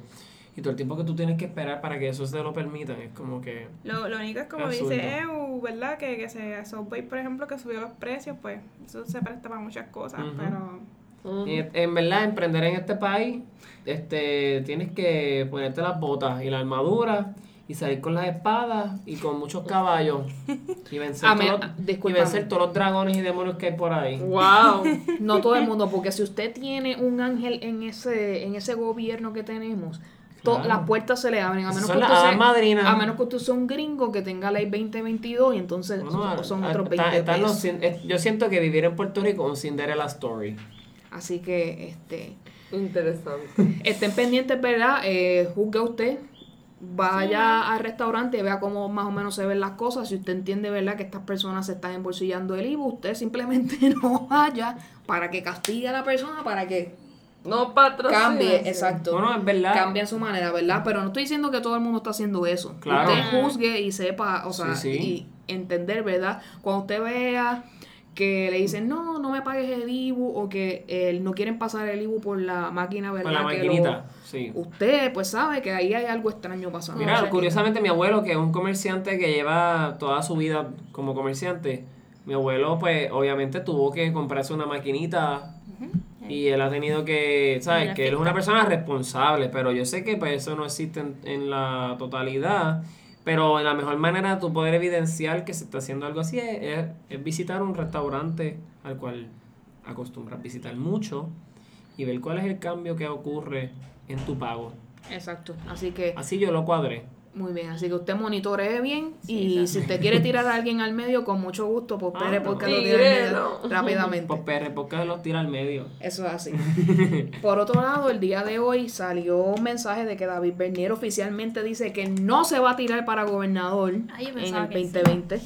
y todo el tiempo que tú tienes que esperar para que eso se lo permitan, es como que... Lo, lo único es como Absurdo. dice EU, ¿verdad? Que, que se Subway, por ejemplo, que subió los precios, pues eso se presta para muchas cosas, Ujú. pero Y en verdad, emprender en este país, este, tienes que ponerte las botas y la armadura y salir con las espadas y con muchos caballos y vencer, Ah, me- todos, ah, los- y vencer todos los dragones y demonios que hay por ahí. wow. No todo el mundo, porque si usted tiene un ángel en ese, en ese gobierno que tenemos, to- Claro. las puertas se le abren. A menos, son que usted sea, a menos que usted sea un gringo que tenga ley 2022 y entonces Bueno, son a- otros está- 20 están los pesos. cin- eh, yo siento que vivir en Puerto Rico es un Cinderella Story. Así que este, Interesante. estén pendientes, ¿verdad? Eh, juzgue usted. Vaya al restaurante y vea cómo más o menos se ven las cosas. Si usted entiende, ¿verdad?, que estas personas se están embolsillando el IVA, usted simplemente no vaya para que castigue a la persona, para que No patrocina. cambie, exacto. No, no, es verdad. Cambien su manera, ¿verdad? Pero no estoy diciendo que todo el mundo está haciendo eso. Claro. Usted juzgue y sepa, o sea, Sí, sí. y entender, ¿verdad? Cuando usted vea que le dicen, no, no me pagues el IBU o que eh, no quieren pasar el IBU por la máquina, ¿verdad? La Que lo- sí. usted pues sabe que ahí hay algo extraño pasando. Mira, O sea, que- curiosamente mi abuelo, que es un comerciante que lleva toda su vida como comerciante, mi abuelo pues obviamente tuvo que comprarse una maquinita y él ha tenido que, ¿sabes? Que él es una persona responsable, pero yo sé que pues eso no existe en, en la totalidad, pero la mejor manera de tú poder evidenciar que se está haciendo algo así es, es- es visitar un restaurante al cual acostumbras visitar mucho y ver cuál es el cambio que ocurre en tu pago. Exacto. Así que, Así yo lo cuadré. muy bien. Así que usted monitoree bien y si usted quiere tirar a alguien al medio, con mucho gusto, pues Ah, no. porque lo tira al medio rápidamente. Pues PR, porque los tira al medio. Eso es así. Por otro lado, el día de hoy salió un mensaje de que David Bernier oficialmente dice que no se va a tirar para gobernador Ay, en el que sí. 2020.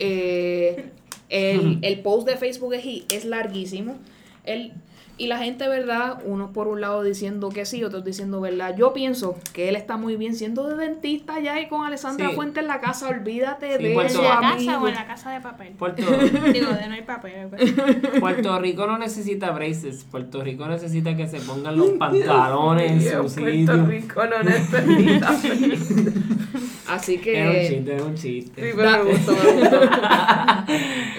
Eh, el, el post de Facebook es, es larguísimo. Él, y la gente, ¿verdad? Unos por un lado diciendo que sí, otros diciendo verdad. Yo pienso que él está muy bien siendo de dentista ya y con Alessandra Sí. Fuente en la casa. Olvídate Sí, de Puerto- ¿En la casa o en la casa de papel? Puerto, Digo, de no hay papel. pues. Puerto Rico no necesita braces. Puerto Rico necesita que se pongan los pantalones en su Puerto sitio. Rico no necesita. sí, Así Era un que, chiste, era un chiste. pero me gustó, me gustó.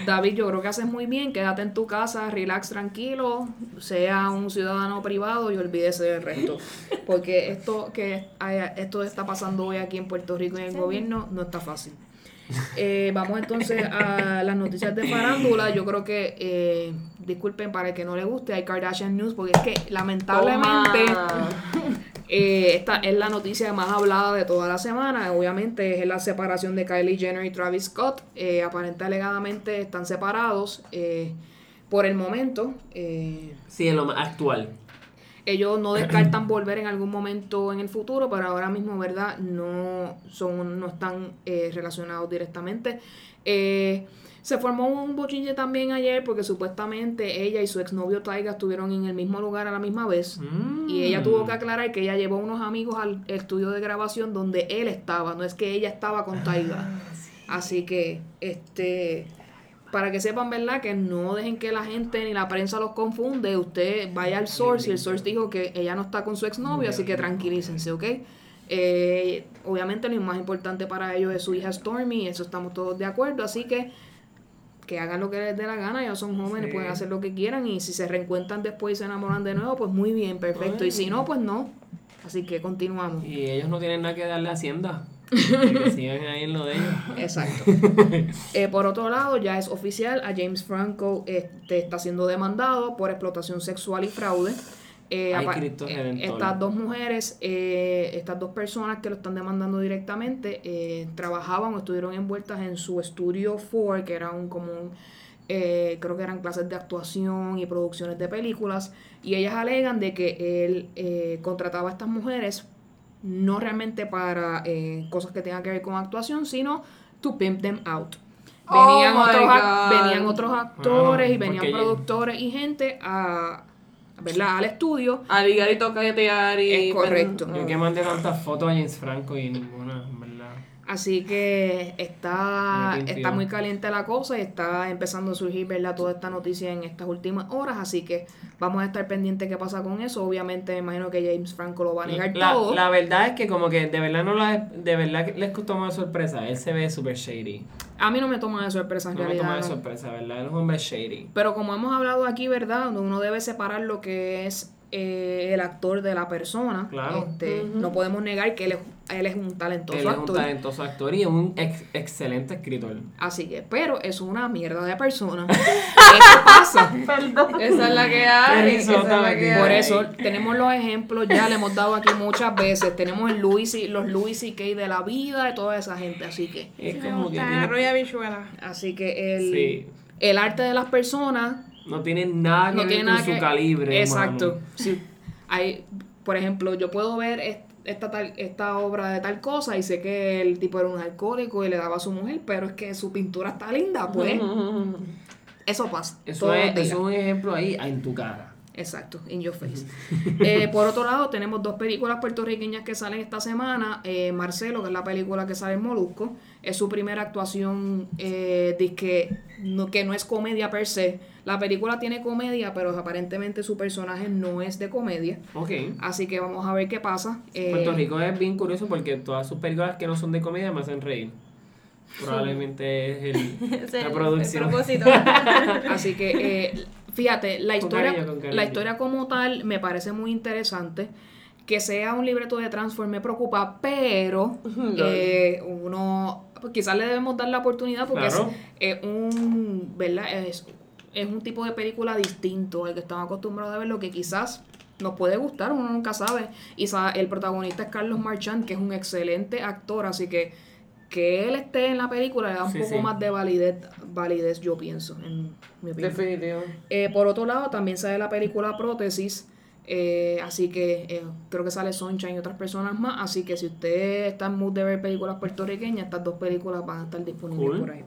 David, yo creo que haces muy bien. Quédate en tu casa, relax, tranquilo. Sea un ciudadano privado y olvídese del resto. Porque esto que haya- esto está pasando hoy aquí en Puerto Rico y en el gobierno no está fácil. Eh, vamos entonces a las noticias de farándula. Yo creo que, eh, disculpen para el que no le guste, hay Kardashian News, porque es que lamentablemente eh, esta es la noticia más hablada de toda la semana. Obviamente es la separación de Kylie Jenner y Travis Scott. Eh, aparente alegadamente están separados eh, por el momento. Eh, Sí, es lo actual. ellos no descartan volver en algún momento en el futuro, pero ahora mismo, ¿verdad? No son, no están eh, relacionados directamente. Eh, se formó un bochinche también ayer porque supuestamente ella y su exnovio Taiga estuvieron en el mismo lugar a la misma vez. Mm. Y ella tuvo que aclarar que ella llevó unos amigos al estudio de grabación donde él estaba, no es que ella estaba con Taiga. Así que, este, para que sepan, ¿verdad? Que no dejen que la gente ni la prensa los confunde. Usted vaya al source y el source dijo que ella no está con su exnovio, así que tranquilícense, ¿ok? Eh, obviamente lo más importante para ellos es su hija Stormy, eso estamos todos de acuerdo, así que que hagan lo que les dé la gana, ellos son jóvenes, Sí. pueden hacer lo que quieran y si se reencuentran después y se enamoran de nuevo, pues muy bien, perfecto. Y si no, pues no. Así que continuamos. Y ellos no tienen nada que darle a Hacienda. Que sigan ahí en lo de ellos. Exacto. Eh, por otro lado, ya es oficial, a James Franco este, está siendo demandado por explotación sexual y fraude. Eh, Ay, eh, estas dos mujeres, eh, estas dos personas que lo están demandando directamente, eh, trabajaban o estuvieron envueltas en su estudio 4, que era un como un, eh, creo que eran clases de actuación y producciones de películas, y ellas alegan de que él eh, contrataba a estas mujeres no realmente para eh, cosas que tengan que ver con actuación, sino to pimp them out. Oh Venían, my otros, venían otros actores Ah, y venían productores y gente a, ¿verdad? al estudio. A ligar y toquetear y... Es correcto. Yo que mandé tantas fotos a James Franco y ninguna. Así que está, está muy caliente la cosa y está empezando a surgir ¿verdad? toda esta noticia en estas últimas horas. Así que vamos a estar pendientes qué pasa con eso. Obviamente me imagino que James Franco lo va a negar La, todo. la verdad es que como que de verdad no la, de verdad les tomó de sorpresa. Él se ve super shady. A mí no me toma de sorpresa en No me toma de sorpresa, ¿verdad? Él es un hombre shady. Pero como hemos hablado aquí, ¿verdad? Uno debe separar lo que es eh, el actor de la persona. Claro. Este, No podemos negar que él es, él es un talentoso Él es un actor. talentoso actor y un ex- excelente escritor. Así que, pero es una mierda de persona. ¿Qué pasa? Esa es la que hay. Qué esa es la que dio. Por hay. eso tenemos los ejemplos, ya le hemos dado aquí muchas veces. Tenemos el Louis y, los Louis C.K. de la vida y toda esa gente. Así que, Es como que tiene- así que el, Sí. el arte de las personas no tiene nada que no ver tiene con su calibre. exacto mano. sí. hay por ejemplo yo puedo ver est- esta tal esta obra de tal cosa y sé que el tipo era un alcohólico y le daba a su mujer pero es que su pintura está linda pues eso pasa Eso es, eso es un ejemplo ahí en tu cara. Exacto, in your face. Eh, por otro lado, tenemos dos películas puertorriqueñas que salen esta semana. Eh, Marcelo, que es la película que sale en Molusco, es su primera actuación eh, disque, no, que no es comedia per se. La película tiene comedia, pero aparentemente su personaje no es de comedia. Ok. Así que vamos a ver qué pasa. Eh, Puerto Rico es bien curioso porque todas sus películas que no son de comedia me hacen reír. Probablemente es el, la producción. El propósito. Así que, eh, fíjate, la historia, cariño, con cariño. la historia como tal me parece muy interesante. Que sea un libreto de Transform me preocupa, pero eh, uno pues quizás le debemos dar la oportunidad porque Claro. es, es un, ¿verdad? Es, es un tipo de película distinto al que estamos acostumbrados a ver, lo que quizás nos puede gustar, uno nunca sabe. Y el protagonista es Carlos Marchand, que es un excelente actor, así que que él esté en la película le da un Sí, poco sí. más de validez, validez, yo pienso, en mi opinión. Definitivo. Eh, por otro lado, también sale la película Prótesis, eh, así que eh, creo que sale Sunshine y otras personas más, así que si usted está en mood de ver películas puertorriqueñas, estas dos películas van a estar disponibles Cool. por ahí.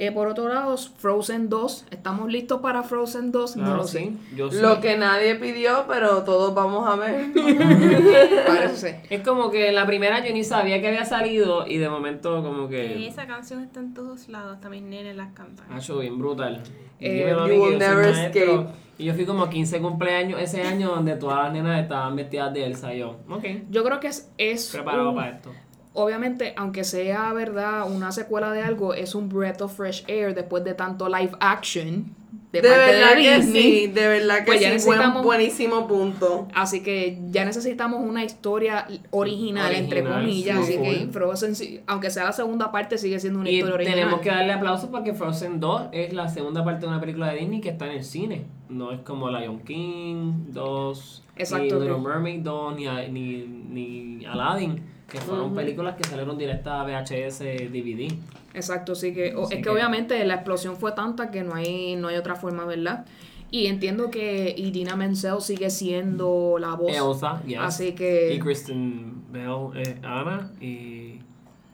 Eh, por otro lado, Frozen 2. ¿Estamos listos para Frozen 2? no lo sé. sí. Lo que nadie pidió, pero todos vamos a ver. Parece ser. Es como que la primera yo ni sabía que había salido y de momento como Que que... esa canción está en todos lados, mis nenes las cantan. Ha hecho bien brutal. Eh, You will never escape. Y yo fui como a 15 cumpleaños ese año donde todas las nenas estaban vestidas de Elsa. Y yo, ok, Yo creo que es, es preparado un- para esto. Obviamente, aunque sea verdad una secuela de algo, es un breath of fresh air después de tanto live action de, De parte verdad de que Disney. sí, de verdad que Pues sí, buen- buenísimo punto. Así que ya necesitamos una historia original, entre comillas. sí, así que Frozen, sí- aunque sea la segunda parte, sigue siendo una Y historia original. tenemos que darle aplausos porque Frozen 2 es la segunda parte de una película de Disney que está en el cine. No es como Lion King 2, Exacto, ni Little que- Mermaid 2, ni, a- ni, ni Aladdin, que fueron películas que salieron directas a VHS DVD. Exacto, sí que o- es que, que- obviamente la explosión fue tanta que no hay no hay otra forma, ¿verdad? Y entiendo que Idina Menzel sigue siendo la voz. Elsa, yes. Así que Y Kristen Bell, eh, Anna y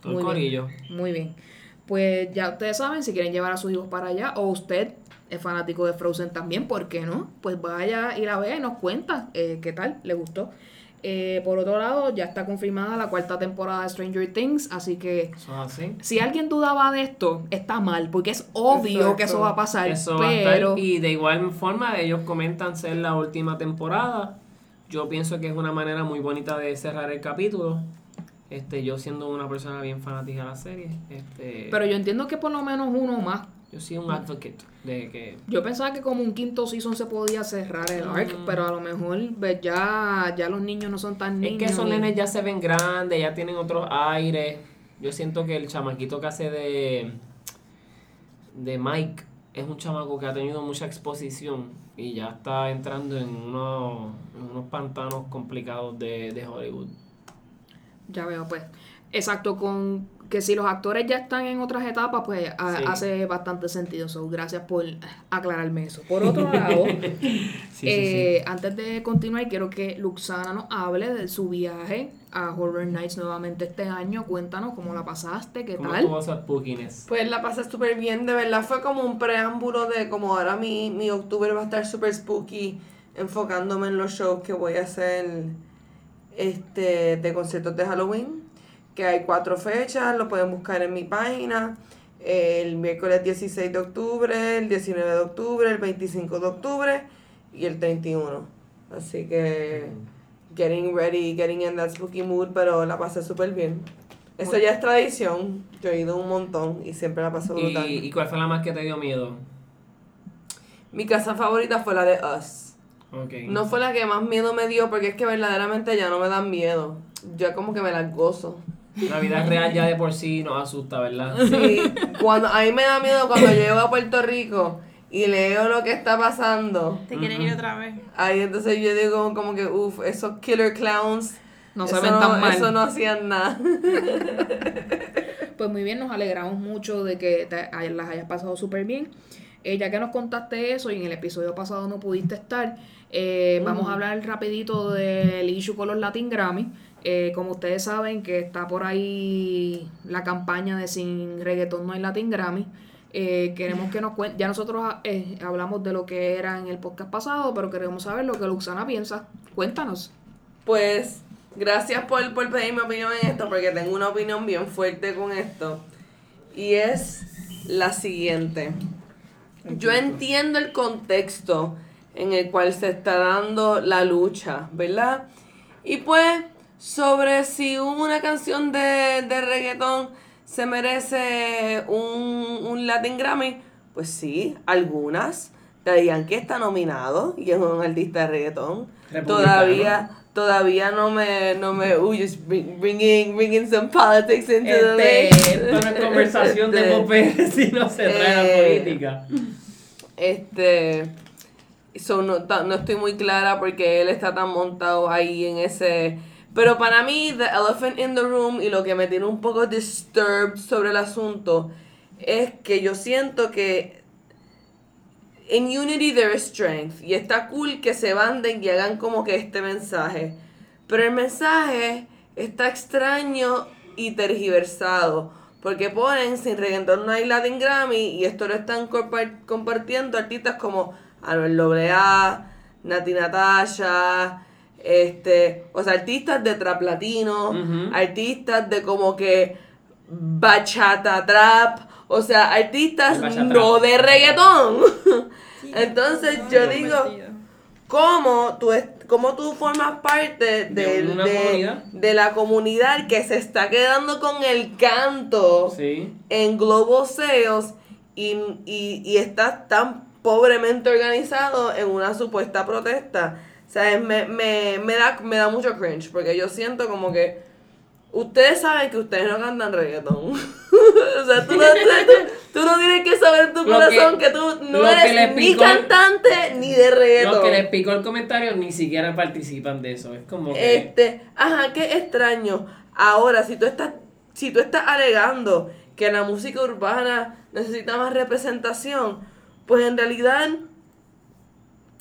todo Muy el bien. muy bien. Pues ya ustedes saben si quieren llevar a sus hijos para allá o usted es fanático de Frozen también, ¿por qué no? Pues vaya y la vea y nos cuenta eh, qué tal, le gustó. Eh, por otro lado, ya está confirmada la cuarta temporada de Stranger Things, así que así. si alguien dudaba de esto, está mal, porque es obvio Exacto. que eso va a pasar, Eso va a estar. pero... Y de igual forma, ellos comentan ser la última temporada. Yo pienso que es una manera muy bonita de cerrar el capítulo. Este, yo siendo una persona bien fanática de la serie, este, Pero yo entiendo que por lo menos uno más. Yo soy un advocate de que Yo pensaba que como un quinto season se podía cerrar el arc, Mm. pero a lo mejor pues, ya, ya los niños no son tan es niños. que esos nenes ya se ven grandes, ya tienen otros aires. Yo siento que el chamaquito que hace de de Mike es un chamaco que ha tenido mucha exposición y ya está entrando en unos, en unos pantanos complicados de, de Hollywood. Ya veo, pues. Exacto, con que si los actores ya están en otras etapas, pues a- Sí. hace bastante sentido. So, gracias por aclararme eso. Por otro lado, Sí, eh, antes de continuar, quiero que Luxana nos hable de su viaje a Horror Nights nuevamente este año. Cuéntanos cómo la pasaste, qué ¿Cómo tal. spookiness? Pues la pasé súper bien, de verdad fue como un preámbulo de como ahora mi, mi octubre va a estar súper spooky, enfocándome en los shows que voy a hacer este, de conciertos de Halloween, que hay cuatro fechas, lo pueden buscar en mi página, el miércoles 16 de octubre, el 19 de octubre, el 25 de octubre y el 31. Así que getting ready, getting in that spooky mood, pero la pasé súper bien. Eso ya es tradición. Yo he ido un montón y siempre la paso brutal. ¿Y, ¿Y cuál fue la más que te dio miedo? Mi casa favorita fue la de Us. No fue la que más miedo me dio porque es que verdaderamente ya no me dan miedo. Ya como que me las gozo. La vida real ya de por sí nos asusta, ¿verdad? Sí, cuando, a mí me da miedo cuando llego a Puerto Rico y leo lo que está pasando. ¿Te quieres ir otra vez? Ahí entonces yo digo como que, uff, esos killer clowns. No se eso ven tan mal. Eso no hacían nada. Pues muy bien, nos alegramos mucho de que te- las hayas pasado súper bien. Eh, ya que nos contaste eso y en el episodio pasado no pudiste estar, eh, vamos a hablar rapidito del issue con los Latin Grammy. Eh, como ustedes saben que está por ahí la campaña de sin reggaetón no hay Latin Grammy. Eh, queremos que nos cuente, ya nosotros eh, hablamos de lo que era en el podcast pasado, pero queremos saber lo que Luxana piensa. Cuéntanos. Pues gracias por, por pedir mi opinión en esto, porque tengo una opinión bien fuerte con esto. Y es la siguiente. Yo entiendo el contexto en el cual se está dando la lucha, ¿verdad? Y pues, sobre si una canción de, de reggaetón se merece un, un Latin Grammy, pues sí, algunas. Daddy Yankee está nominado y es un artista de reggaetón. Todavía, todavía no me, no me, uy, just bring- bringing, bringing some politics into the Este, esto no es conversación de Este, popes, sino se trae la eh, política. Este, so no, no estoy muy clara porque él está tan montado ahí en ese... Pero para mí, The Elephant in the Room y lo que me tiene un poco disturbed sobre el asunto es que yo siento que en Unity there is strength y está cool que se banden y hagan como que este mensaje. Pero el mensaje está extraño y tergiversado. Porque ponen sin reggaetón no hay Latin Grammy y esto lo están compa- compartiendo artistas como Anuel AA, Nati Natasha, este, o sea, artistas de trap latino, artistas de como que bachata trap, o sea, artistas no de reggaetón. Sí, Entonces no, yo no, digo, cómo tú, es- cómo tú formas parte De de, comunidad. de la comunidad que se está quedando con el canto Sí. en Global Sales y, y, y estás tan pobremente organizado en una supuesta protesta. Sea, me, me, me, da, me da mucho cringe porque yo siento como que ustedes saben que ustedes no cantan reggaetón. o sea, tú no, tú, tú no tienes que saber en tu corazón que- que, tú no que eres ni cantante ni de reggaetón. Los que les picó el comentario ni siquiera participan de eso. Es como que. Este, ajá, qué extraño. Ahora, si tú estás, si tú estás alegando que la música urbana necesita más representación, pues en realidad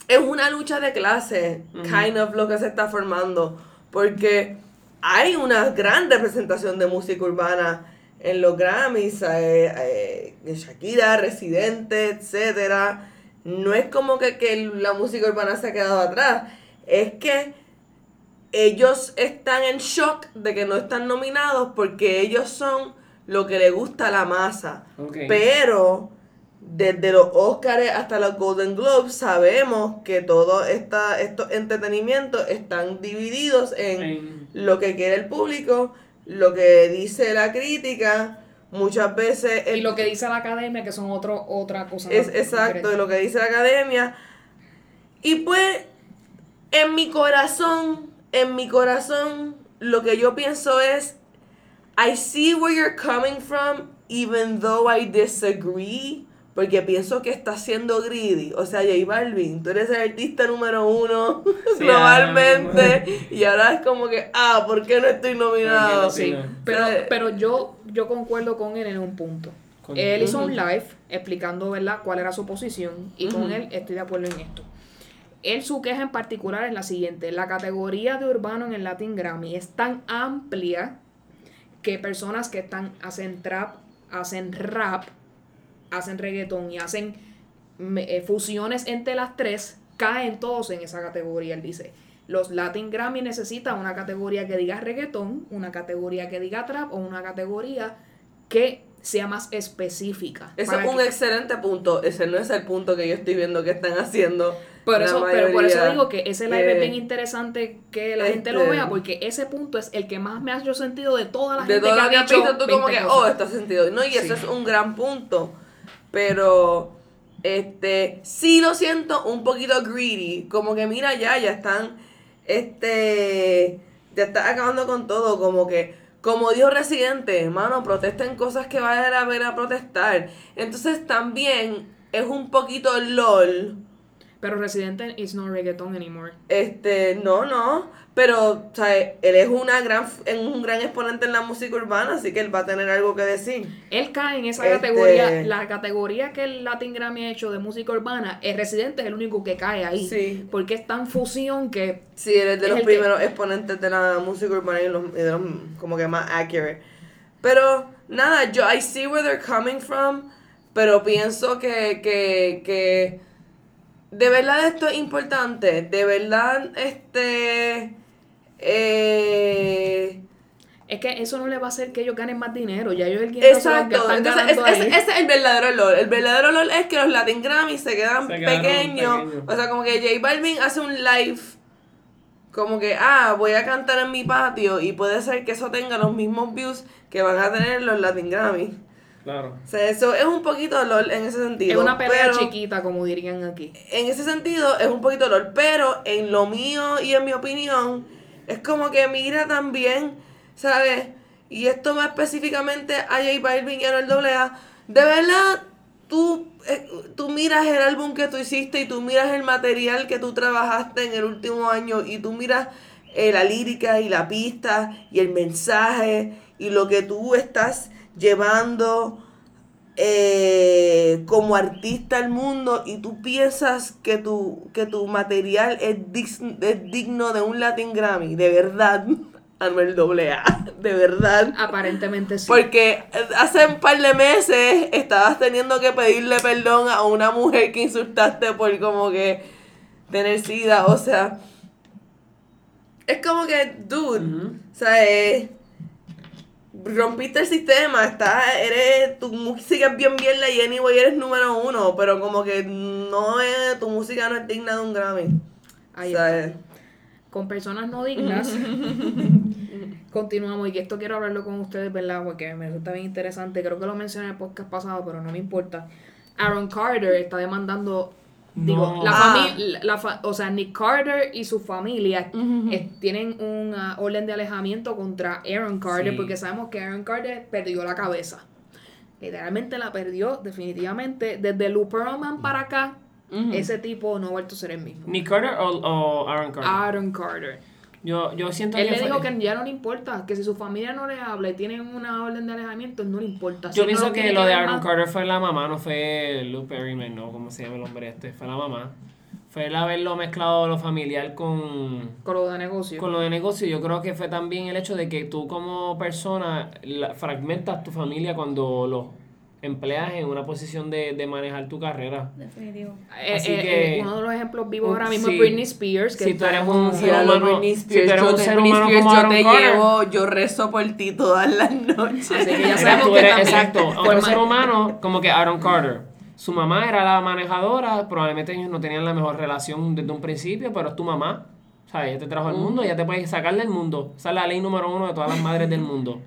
es una lucha de clase, kind of lo que se está formando, porque hay una gran representación de música urbana en los Grammys, eh, eh, Shakira, Residente, etcétera. No es como que, que la música urbana se ha quedado atrás, es que ellos están en shock de que no están nominados porque ellos son lo que le gusta a la masa. Pero desde los Oscars hasta los Golden Globes sabemos que todos esta, estos entretenimientos están divididos en En- lo que quiere el público, lo que dice la crítica, muchas veces el Y lo que dice la academia, que son otro, otra cosa. es exacto lo que dice la academia. Y pues, en mi corazón, en mi corazón, lo que yo pienso es, I see where you're coming from, even though I disagree, porque pienso que estás siendo greedy. O sea, J Balvin, tú eres el artista número uno Sí, globalmente, y ahora es como que, ah, ¿por qué no estoy nominado? no Sí, pero, pero yo, yo concuerdo con él en un punto. Con- Él hizo un live explicando, ¿verdad?, cuál era su posición y con él estoy de acuerdo en esto. Él su queja en particular es la siguiente, la categoría de urbano en el Latin Grammy es tan amplia que personas que están hacen trap, hacen rap, hacen reggaetón y hacen eh, fusiones entre las tres, caen todos en esa categoría, él dice. Los Latin Grammy necesitan una categoría que diga reggaetón, una categoría que diga trap o una categoría que sea más específica. Eso para es un que- excelente punto. Ese no es el punto que yo estoy viendo que están haciendo. Por la eso, pero por eso digo que ese live es bien interesante que la gente lo Este- vea, porque ese punto es el que más me ha hecho sentido de toda la de gente que lo ha dicho tú como 20 que, oh, está sentido. No, y eso Sí. es un gran punto. Pero, este, sí lo siento un poquito greedy. Como que, mira, ya, ya están, este, ya está acabando con todo. Como que, como dijo Residente, hermano, protesten cosas que vale la pena protestar. Entonces también es un poquito LOL. Pero Residente is no reggaeton anymore. Este, no, no, pero, o sea, él es una gran, un gran exponente en la música urbana, así que él va a tener algo que decir. Él cae en esa Este- categoría, la categoría que el Latin Grammy ha hecho de música urbana, el Residente es el único que cae ahí. Sí. Porque es tan fusión que Sí, él es de Es los que- primeros exponentes de la música urbana y, los, y de los como que más accurate. Pero, nada, yo, I see where they're coming from, pero pienso que, que, que, de verdad esto es importante, de verdad, este, eh... es que eso no le va a hacer que ellos ganen más dinero. Ya ellos el dinero Exacto, están entonces es- es- ahí. ese es el verdadero LOL. El verdadero LOL es que los Latin Grammy se quedan Se pequeños. pequeños. O sea, como que J Balvin hace un live. Como que, ah, voy a cantar en mi patio. Y puede ser que eso tenga los mismos views que van a tener los Latin Grammy. Claro. O sea, eso es un poquito LOL en ese sentido. Es una pelea pero- chiquita, como dirían aquí. en ese sentido es un poquito LOL, pero en lo mío y en mi opinión, es como que mira también, ¿sabes? Y esto más específicamente a J Balvin y a AA, de verdad, tú, eh, tú miras el álbum que tú hiciste y tú miras el material que tú trabajaste en el último año y tú miras eh, la lírica y la pista y el mensaje y lo que tú estás llevando eh, como artista al mundo y tú piensas que tu, que tu material es, digno de un Latin Grammy, de verdad. Anuel AA, de verdad. Aparentemente sí. Porque hace un par de meses estabas teniendo que pedirle perdón a una mujer que insultaste por como que tener sida, o sea, es como que, dude, Ujú. o sea, eh, rompiste el sistema, está, eres, tu música es bien bien y anyway eres número uno, pero como que no es, tu música no es digna de un Grammy. Ahí eh, con personas no dignas. Continuamos y que esto quiero hablarlo con ustedes, ¿verdad? Porque me resulta bien interesante. Creo que lo mencioné en el podcast pasado, pero no me importa. Aaron Carter está demandando, digo, No. la Ah. familia, la fa- o sea, Nick Carter y su familia tienen una orden de alejamiento contra Aaron Carter Sí. porque sabemos que Aaron Carter perdió la cabeza. Literalmente la perdió definitivamente. Desde Lou Pearlman para acá, ese tipo no ha vuelto a ser el mismo. ¿Nick Carter o, o Aaron Carter? Aaron Carter. Yo, yo siento Él que le fue- dijo que ya no le importa, que si su familia no le habla y tienen una orden de alejamiento, no le importa. Yo él pienso que lo de Aaron más, Carter fue la mamá, no fue Lou Perryman, no, ¿cómo se llama el hombre este? Fue la mamá. Fue el haberlo mezclado lo familiar con, Con lo de negocio. con lo de negocio. Yo creo que fue también el hecho de que tú como persona la- fragmentas tu familia cuando los empleas en una posición de, de manejar tu carrera. Definitivo. Eh, Así eh, que- eh, uno de los ejemplos vivos Uh, ahora mismo sí. es Britney Spears. Que Si tú eres un ser humano, si tú eres un ser humano Spears, como yo te llevo, yo rezo por ti todas las noches. Así que ya sabemos tú que eres, exacto, otro ser humano como que Aaron Carter. Su mamá era la manejadora, probablemente ellos no tenían la mejor relación desde un principio, pero es tu mamá. O sea, ella te trajo al mundo, ella te puede sacar del mundo. Esa es la ley número uno de todas las madres del mundo.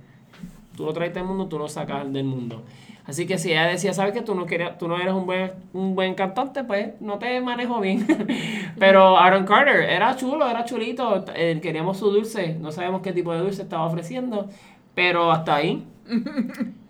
Tú lo traes del mundo, tú lo sacas del mundo. Así que si ella decía, sabes que tú no querías, tú no eres un buen, un buen cantante, pues no te manejo bien. Pero Aaron Carter era chulo, era chulito, eh, queríamos su dulce, no sabemos qué tipo de dulce estaba ofreciendo, pero hasta ahí.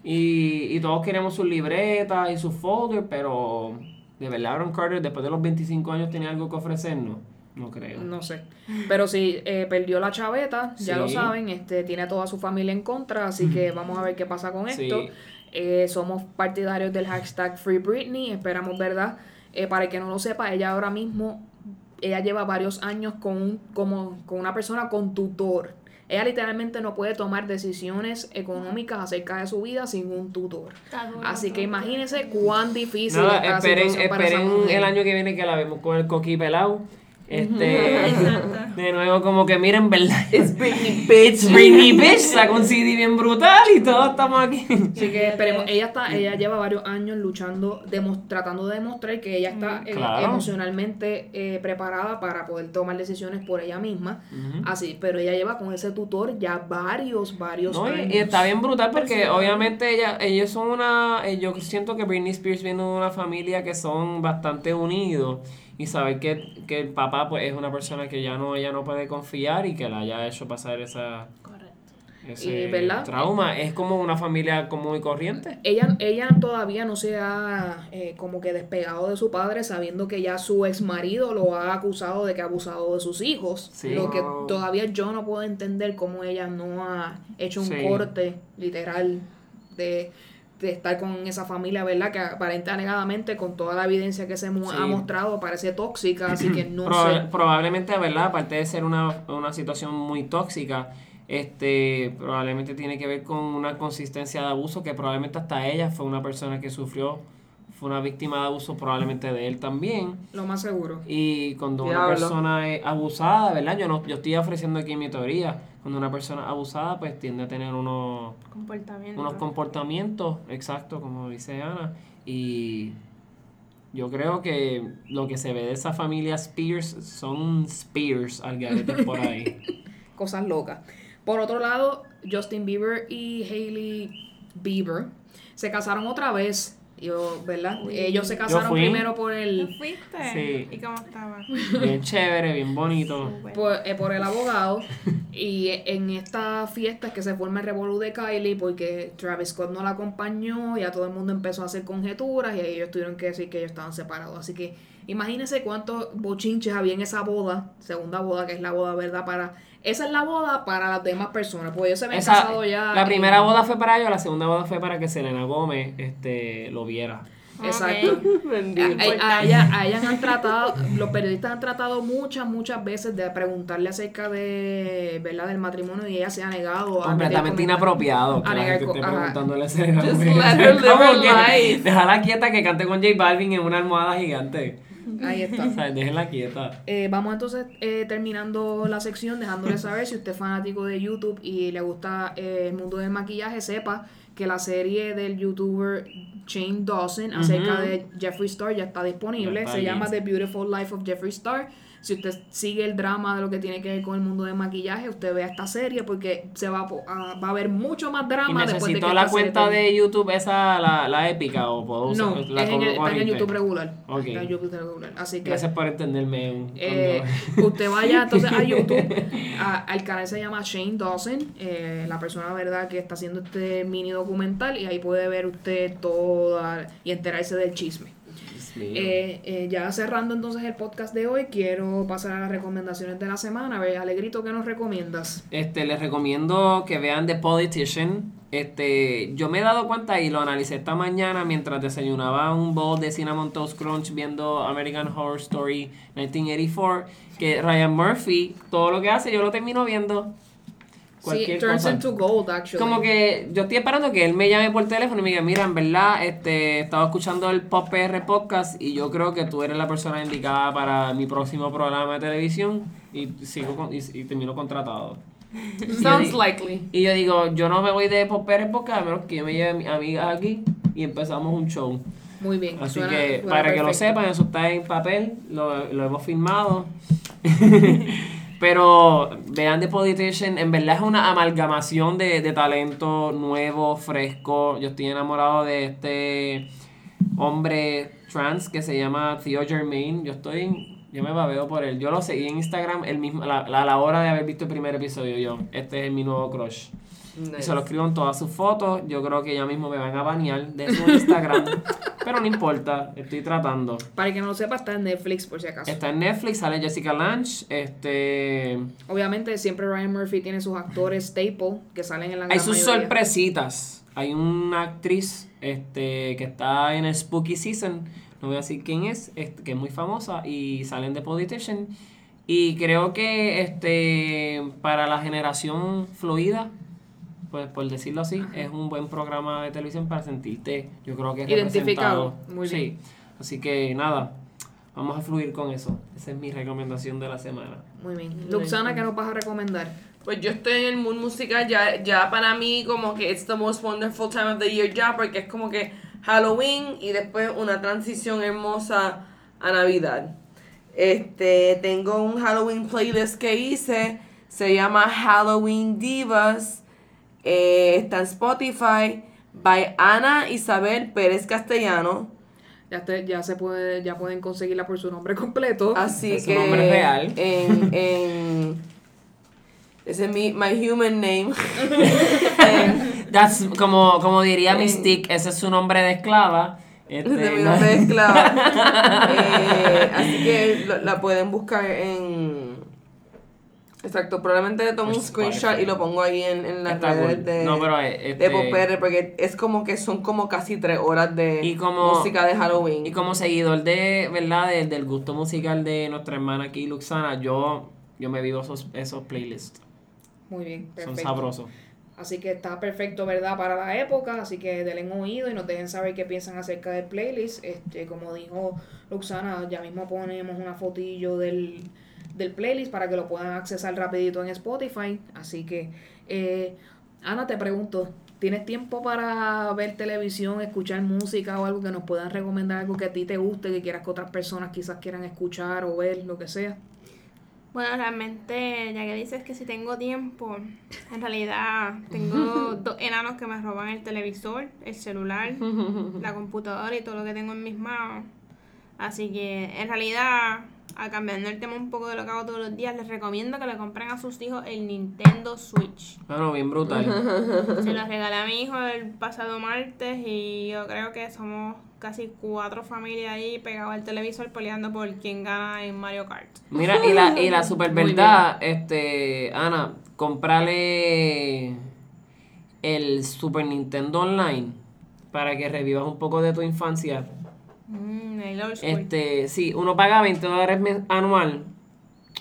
Y, y todos queremos sus libretas y sus folders, pero de verdad Aaron Carter después de los 25 años tiene algo que ofrecernos. No creo. No sé. Pero si eh, perdió la chaveta, ya lo saben, este tiene a toda su familia en contra, así que vamos a ver qué pasa con Sí. esto. Eh, somos partidarios del hashtag Free Britney, esperamos, ¿verdad? Eh, para el que no lo sepa, ella ahora mismo, ella lleva varios años con, un- como, con una persona con tutor. Ella literalmente no puede tomar decisiones económicas acerca de su vida sin un tutor. Duro, Así que imagínense cuán difícil Nada, está la esperen, situación para esa esperen mujer. el año que viene que la vemos con el coqui pelado. Este, Exacto. de nuevo como que miren, ¿verdad? It's Britney, bitch. Britney Bitch, sacó un CD bien brutal y todos estamos aquí. Así que esperemos, ella está, ella lleva varios años luchando, tratando de demostrar que ella está eh, Claro. emocionalmente eh, preparada para poder tomar decisiones por ella misma. Así, pero ella lleva con ese tutor ya varios, varios No, y, años. y está bien brutal porque obviamente ella, ellos son una, eh, yo siento que Britney Spears viene de una familia que son bastante unidos y saber que, que el papá pues es una persona que ya no, ella no puede confiar y que la haya hecho pasar esa, ese trauma. Es como una familia común y corriente. Ella, ella todavía no se ha eh, como que despegado de su padre sabiendo que ya su ex marido lo ha acusado de que ha abusado de sus hijos. Sí. Lo que todavía yo no puedo entender cómo ella no ha hecho un Sí. corte literal de, de estar con esa familia, ¿verdad? Que aparente alegadamente con toda la evidencia que se mu- Sí. ha mostrado parece tóxica, así que no sé. Probablemente, ¿verdad? Aparte de ser una, una situación muy tóxica, este probablemente tiene que ver con una consistencia de abuso que probablemente hasta ella fue una persona que sufrió, fue una víctima de abuso probablemente de él también. Lo más seguro. Y cuando una persona es abusada, ¿verdad? Yo no yo estoy ofreciendo aquí mi teoría. Cuando una persona abusada, pues tiende a tener unos, Comportamiento. unos comportamientos, exacto, como dice Ana. Y yo creo que lo que se ve de esa familia Spears son Spears al garete por ahí. Cosas locas. Por otro lado, Justin Bieber y Hailey Bieber se casaron otra vez. Yo, ¿verdad? Ellos se casaron primero por ¿Tú el fuiste? Sí. ¿Y cómo estaba? Bien chévere, bien bonito. Por, eh, por el abogado y en esta fiesta es que se forma el revolú de Kylie porque Travis Scott no la acompañó ya todo el mundo empezó a hacer conjeturas y ellos tuvieron que decir que ellos estaban separados así que imagínense cuántos bochinches había en esa boda segunda boda que es la boda verdad para esa es la boda para las demás personas porque ellos se habían Esa- casado ya la primera boda fue para ellos, la segunda boda fue para que Selena Gómez este, lo viera. Exacto. Bendito. A, a ella, a ella han tratado, los periodistas han tratado muchas, muchas veces de preguntarle acerca de, ¿verdad? del matrimonio y ella se ha negado a Completamente inapropiado que A la negar gente esté preguntándole a Selena que life. Déjala quieta que cante con J Balvin en una almohada gigante. Ahí está. O sea, déjenla quieta. Eh, vamos entonces eh, terminando la sección dejándole saber si usted es fanático de YouTube y le gusta eh, el mundo del maquillaje, sepa que la serie del youtuber Shane Dawson acerca de Jeffree Star ya está disponible. Está Se bien. llama The Beautiful Life of Jeffree Star. Si usted sigue el drama de lo que tiene que ver con el mundo del maquillaje, usted vea esta serie porque se va a, po- a- va a haber mucho más Y drama después de que la cuenta de YouTube, esa, la, la épica, o puedo usar No, la es en está en? YouTube regular. Ok. Está en YouTube regular. Así que Gracias por entenderme. eh, usted vaya entonces a YouTube, a- al canal se llama Shane Dawson, eh, la persona verdad que está haciendo este mini documental y ahí puede ver usted toda y enterarse del chisme. Eh, eh, ya cerrando entonces el podcast de hoy, quiero pasar a las recomendaciones de la semana. A ver, Alegrito, ¿qué nos recomiendas? Este, les recomiendo que vean The Politician. Este, yo me he dado cuenta y lo analicé esta mañana mientras desayunaba un bowl de Cinnamon Toast Crunch viendo American Horror Story 1984, que Ryan Murphy, todo lo que hace yo lo termino viendo. Sí, Cualquier turns cosa. into gold, actually. Como que yo estoy esperando que él me llame por teléfono y me diga, mira, en verdad, este, estaba escuchando el Pop PR Podcast y yo creo que tú eres la persona indicada para mi próximo programa de televisión y sigo con- y, y termino contratado. Sounds Y yo likely. Y yo digo, yo no me voy de Pop PR Podcast a menos que yo me lleve a mis amigas aquí y empezamos un show. Muy bien. Así suena- que suena para que lo perfecto. sepan, eso está en papel, lo, lo hemos filmado. Pero vean The Politician, en verdad es una amalgamación de, de talento nuevo, fresco. Yo estoy enamorado de este hombre trans que se llama Theo Germain. Yo estoy, yo me babeo por él. Yo lo seguí en Instagram el mismo, la- la- a la hora de haber visto el primer episodio. Yo, este es mi nuevo crush. Y se lo escribo en todas sus fotos. Yo creo que ya mismo me van a banear de su Instagram. pero no importa, estoy tratando. Para el que no lo sepa, está en Netflix, por si acaso. Está en Netflix, sale Jessica Lange. Este. Obviamente, siempre Ryan Murphy tiene sus actores staple que salen en la Hay sus mayoría. sorpresitas. Hay una actriz este, que está en el Spooky Season. No voy a decir quién es, este, que es muy famosa. Y salen de Politician. Y creo que este para la generación fluida, pues por decirlo así, es un buen programa de televisión para sentirte, yo creo que Identificado. Muy bien. Sí. Así que nada, vamos a fluir con eso. Esa es mi recomendación de la semana. Muy bien. Luxana, ¿qué nos vas a recomendar? Pues yo estoy en el mood musical ya, ya para mí como que it's the most wonderful time of the year ya porque es como que Halloween y después una transición hermosa a Navidad. Este, tengo un Halloween playlist que hice, se llama Halloween Divas, eh, está en Spotify, by Ana Isabel Pérez Castellano. Ya, te- ya se puede, ya pueden conseguirla por su nombre completo. Así Es su que nombre real. En, en ese es mi my human name. En- That's, como, como diría. Mystique, ese es su nombre de esclava. Este, ese es mi no- nombre de esclava. Eh, así que lo- la pueden buscar en Exacto, probablemente le tomo Por un screenshot y lo pongo ahí en, en las Está redes cool. de, No, pero, eh, de este- Popr, porque es como que son como casi tres horas de Y como- música de Halloween. Y como seguidor de, ¿verdad? De- del gusto musical de nuestra hermana aquí, Luxana, yo, yo me vivo esos, esos playlists. Muy bien, Son perfecto. sabrosos. Así que está perfecto, ¿verdad? Para la época. Así que denle un oído y nos dejen saber qué piensan acerca del playlist. Este, como dijo Luxana, ya mismo ponemos una fotillo del, del playlist para que lo puedan accesar rapidito en Spotify. Así que, eh, Ana, te pregunto, ¿tienes tiempo para ver televisión, escuchar música o algo que nos puedan recomendar, algo que a ti te guste, que quieras que otras personas quizás quieran escuchar o ver, lo que sea? Bueno, realmente, ya que dices que si tengo tiempo, en realidad tengo dos enanos que me roban el televisor, el celular, la computadora y todo lo que tengo en mis manos. Así que, en realidad, a cambiando el tema un poco de lo que hago todos los días, les recomiendo que le compren a sus hijos el Nintendo Switch. Bueno, bien brutal. Se lo regalé a mi hijo el pasado martes y yo creo que somos casi cuatro familias ahí pegados al televisor peleando por quién gana en Mario Kart. Mira, y la, y la super verdad, este, Ana, comprale el Super Nintendo Online para que revivas un poco de tu infancia. El old school. Este, sí, uno paga 20 dólares anual.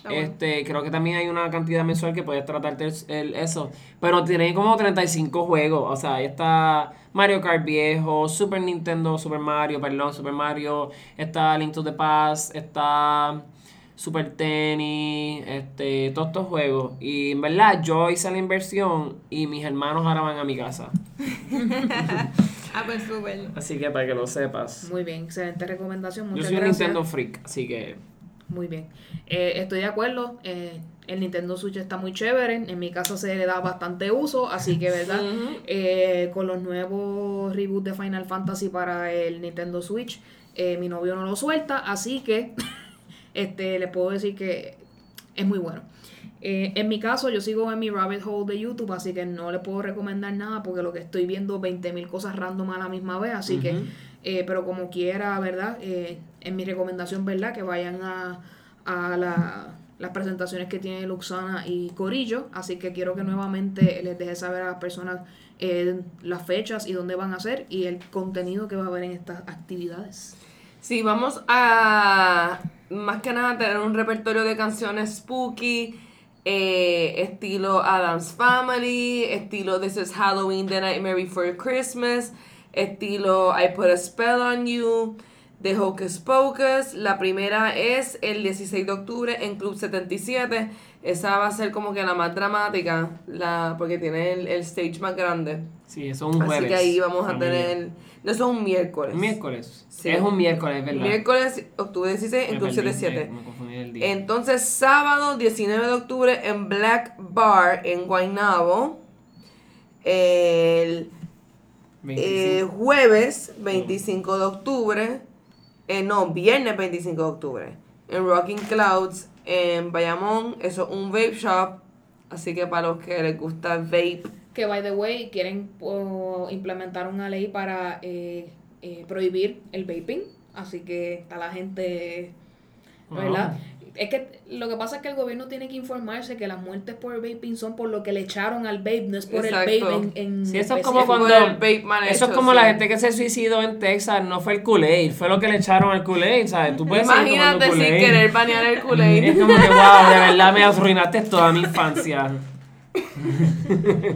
Bueno. Este, creo que también hay una cantidad mensual que puedes tratarte el, el- eso. Pero tiene como 35 juegos. O sea, ahí está Mario Kart viejo, Super Nintendo, Super Mario, perdón, Super Mario. Está Link to the Past, está Super Tennis, este, todos estos juegos. Y en verdad, yo hice la inversión y mis hermanos ahora van a mi casa. Ah, pues súper. Así que para que lo sepas. Muy bien, excelente recomendación. Yo Muchas soy un gracias. Nintendo freak, así que Muy bien. Eh, estoy de acuerdo. eh, el Nintendo Switch está muy chévere. En mi caso se le da bastante uso. Así que, ¿verdad? Eh, con los nuevos reboots de Final Fantasy para el Nintendo Switch, eh, mi novio no lo suelta. Así que este le puedo decir que es muy bueno. Eh, en mi caso, yo sigo en mi rabbit hole de YouTube, así que no le puedo recomendar nada porque lo que estoy viendo 20.000 cosas random a la misma vez, así que, eh, pero como quiera, ¿verdad? Eh, en mi recomendación, ¿verdad? Que vayan a, a la- las presentaciones que tiene Luxana y Corillo, así que quiero que nuevamente les deje saber a las personas eh, las fechas y dónde van a ser y el contenido que va a haber en estas actividades. Sí, vamos a más que nada tener un repertorio de canciones spooky, eh, estilo Adam's Family, estilo This is Halloween, The Nightmare Before Christmas, estilo I Put a Spell on You, The Hocus Pocus. La primera es el 16 de octubre en Club 77. Esa va a ser como que la más dramática, la, porque tiene el, el stage más grande. sí, eso es un Así jueves. que ahí vamos a tener... No, eso es un miércoles. Miércoles. Sí. Es un miércoles, ¿verdad? Miércoles, octubre 16 en Club perdí, 77. me- me confundí el día. Entonces, sábado 19 de octubre en Black Bar en Guaynabo. El 25. eh, jueves 25 de octubre. eh, no, viernes 25 de octubre. En Rocking Clouds en Bayamón. Eso es un vape shop. Así que para los que les gusta vape. Que, by the way, quieren oh, implementar una ley para eh, eh, prohibir el vaping. Así que está la gente, ¿verdad? Es que lo que pasa es que el gobierno tiene que informarse que las muertes por vaping son por lo que le echaron al vape, no es por Exacto. el vape en, en Sí, eso es como cuando. El vape mal eso es como sí. la gente que se suicidó en Texas, no fue el Kool-Aid, fue lo que le echaron al Kool-Aid, ¿sabes? Tú puedes Imagínate sin querer banear el Es Kool-Aid. como que, wow, de verdad me arruinaste toda mi infancia.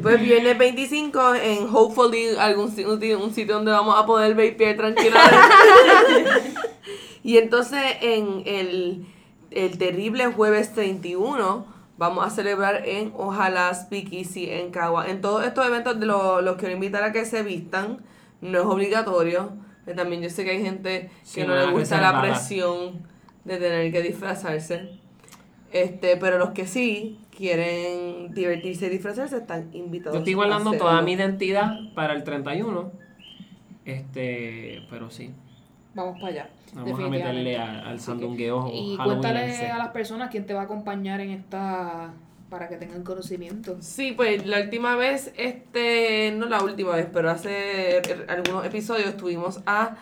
Pues viernes 25 en hopefully algún un sitio donde vamos a poder vapear tranquilamente. y entonces en el, el terrible jueves 31 vamos a celebrar en Ojalá Speakeasy en Cagua. En todos estos eventos de lo- los quiero invitar a que se vistan. No es obligatorio. Eh, También yo sé que hay gente que Sí, no le gusta la presión de tener que disfrazarse. Este, pero los que sí quieren divertirse y disfrazarse están invitados. Yo estoy guardando toda mi identidad para el 31. Este, pero sí. Vamos para allá. Vamos a definitivamente. meterle a- al sandungueo Y cuéntale a las personas quién te va a acompañar en esta. para que tengan conocimiento. Sí, pues la última vez, este, no la última vez, pero hace algunos episodios tuvimos a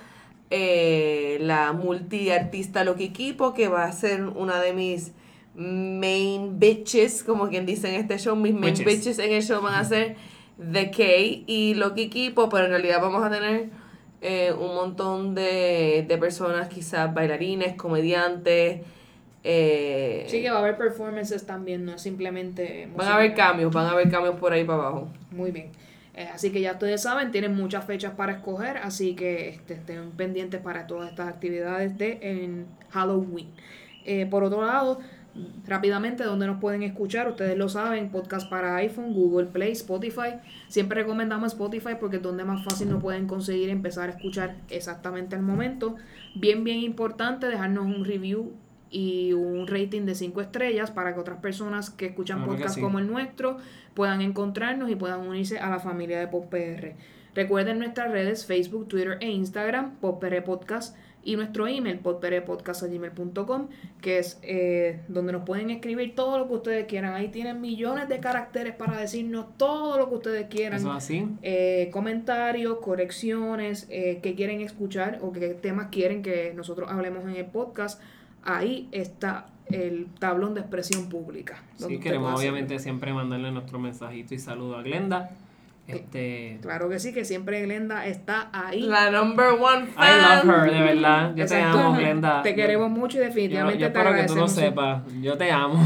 eh, la multiartista Loki Kipo, que va a ser una de mis main bitches, como quien dice en este show, mis main bitches en el show van a ser The K y Loki Kipo, pero en realidad vamos a tener eh, un montón de, de personas, quizás bailarines, comediantes. Eh, Sí que va a haber performances también, no es simplemente. Van a haber cambios, van a haber cambios por ahí para abajo. Muy bien. Eh, así que ya ustedes saben, tienen muchas fechas para escoger, así que este, estén pendientes para todas estas actividades de en Halloween. Eh, por otro lado, rápidamente, donde nos pueden escuchar, ustedes lo saben, podcast para iPhone, Google Play, Spotify. Siempre recomendamos Spotify porque es donde más fácil nos pueden conseguir empezar a escuchar exactamente al momento. Bien, bien importante dejarnos un review y un rating de 5 estrellas para que otras personas que escuchan Claro podcasts sí. como el nuestro puedan encontrarnos y puedan unirse a la familia de PopPR. Recuerden nuestras redes Facebook, Twitter e Instagram, PopPR Podcast y nuestro email, podprpodcast.gmail.com, que es eh, donde nos pueden escribir todo lo que ustedes quieran. Ahí tienen millones de caracteres para decirnos todo lo que ustedes quieran. Eso es así. Eh, comentarios, correcciones, eh, que quieren escuchar o qué temas quieren que nosotros hablemos en el podcast. Ahí está el tablón de expresión pública. Sí, queremos obviamente siempre mandarle nuestro mensajito y saludo a Glenda. Este, Claro que sí, que siempre Glenda está ahí. La number one I fan. love her, de verdad. Yo Exacto. te amo, Glenda. Te Yo- queremos mucho y Yo, definitivamente yo te espero que tú lo sepas. Yo te amo.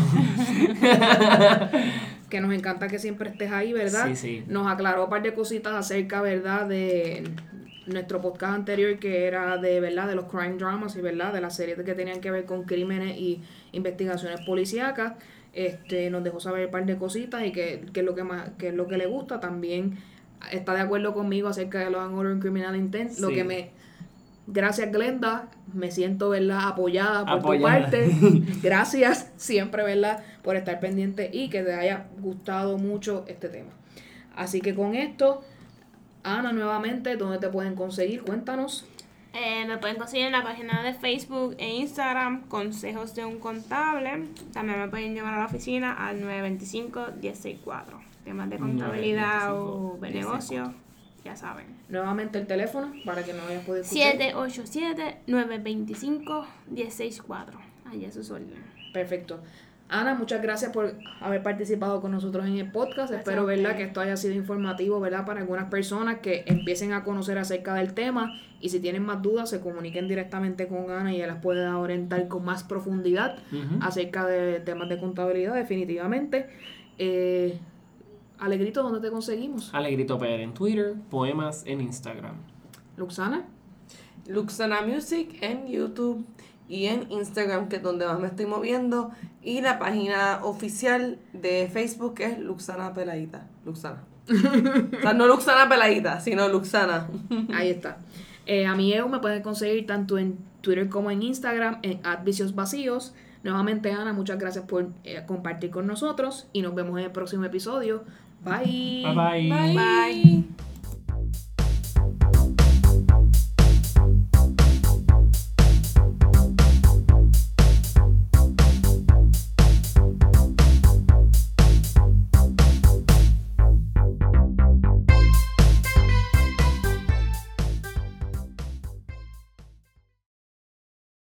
que nos encanta que siempre estés ahí, ¿verdad? Sí, sí. Nos aclaró un par de cositas acerca, ¿verdad? De nuestro podcast anterior que era de, ¿verdad? De los crime dramas y, ¿verdad? De las series que tenían que ver con crímenes y investigaciones policíacas. Este, nos dejó saber un par de cositas y que, que es lo que más, que es lo que le gusta. También está de acuerdo conmigo acerca de los Order Criminal Intent, lo que me Gracias Glenda, me siento ¿verdad? apoyada por Apoyada. tu parte. Gracias siempre, ¿verdad? Por estar pendiente y que te haya gustado mucho este tema. Así que con esto, Ana, nuevamente, ¿dónde te pueden conseguir? Cuéntanos. Eh, me pueden conseguir en la página de Facebook e Instagram, Consejos de un Contable. También me pueden llamar a la oficina al 925-164. Temas de contabilidad o de 925-164. negocio, ya saben. Nuevamente el teléfono para que no hayas podido escuchar. 787-925-164. Allí es su orden. Perfecto. Ana, muchas gracias por haber participado con nosotros en el podcast. Gracias Espero, ¿verdad?, que esto haya sido informativo, ¿verdad?, para algunas personas que empiecen a conocer acerca del tema y si tienen más dudas, se comuniquen directamente con Ana y ella las puede orientar con más profundidad acerca de temas de contabilidad, definitivamente. Eh, Alegrito, ¿dónde te conseguimos? Alegrito PR en Twitter, poemas en Instagram. Luxana. Luxana Music en YouTube y en Instagram, que es donde más me estoy moviendo. Y la página oficial de Facebook es Luxana Peladita. Luxana. o sea, no Luxana Peladita, sino Luxana. Ahí está. Eh, a mi EU me pueden conseguir tanto en Twitter como en Instagram, en Vicios Vacíos. Nuevamente, Ana, muchas gracias por eh, compartir con nosotros y nos vemos en el próximo episodio. Bye. Bye bye. Bye. Bye.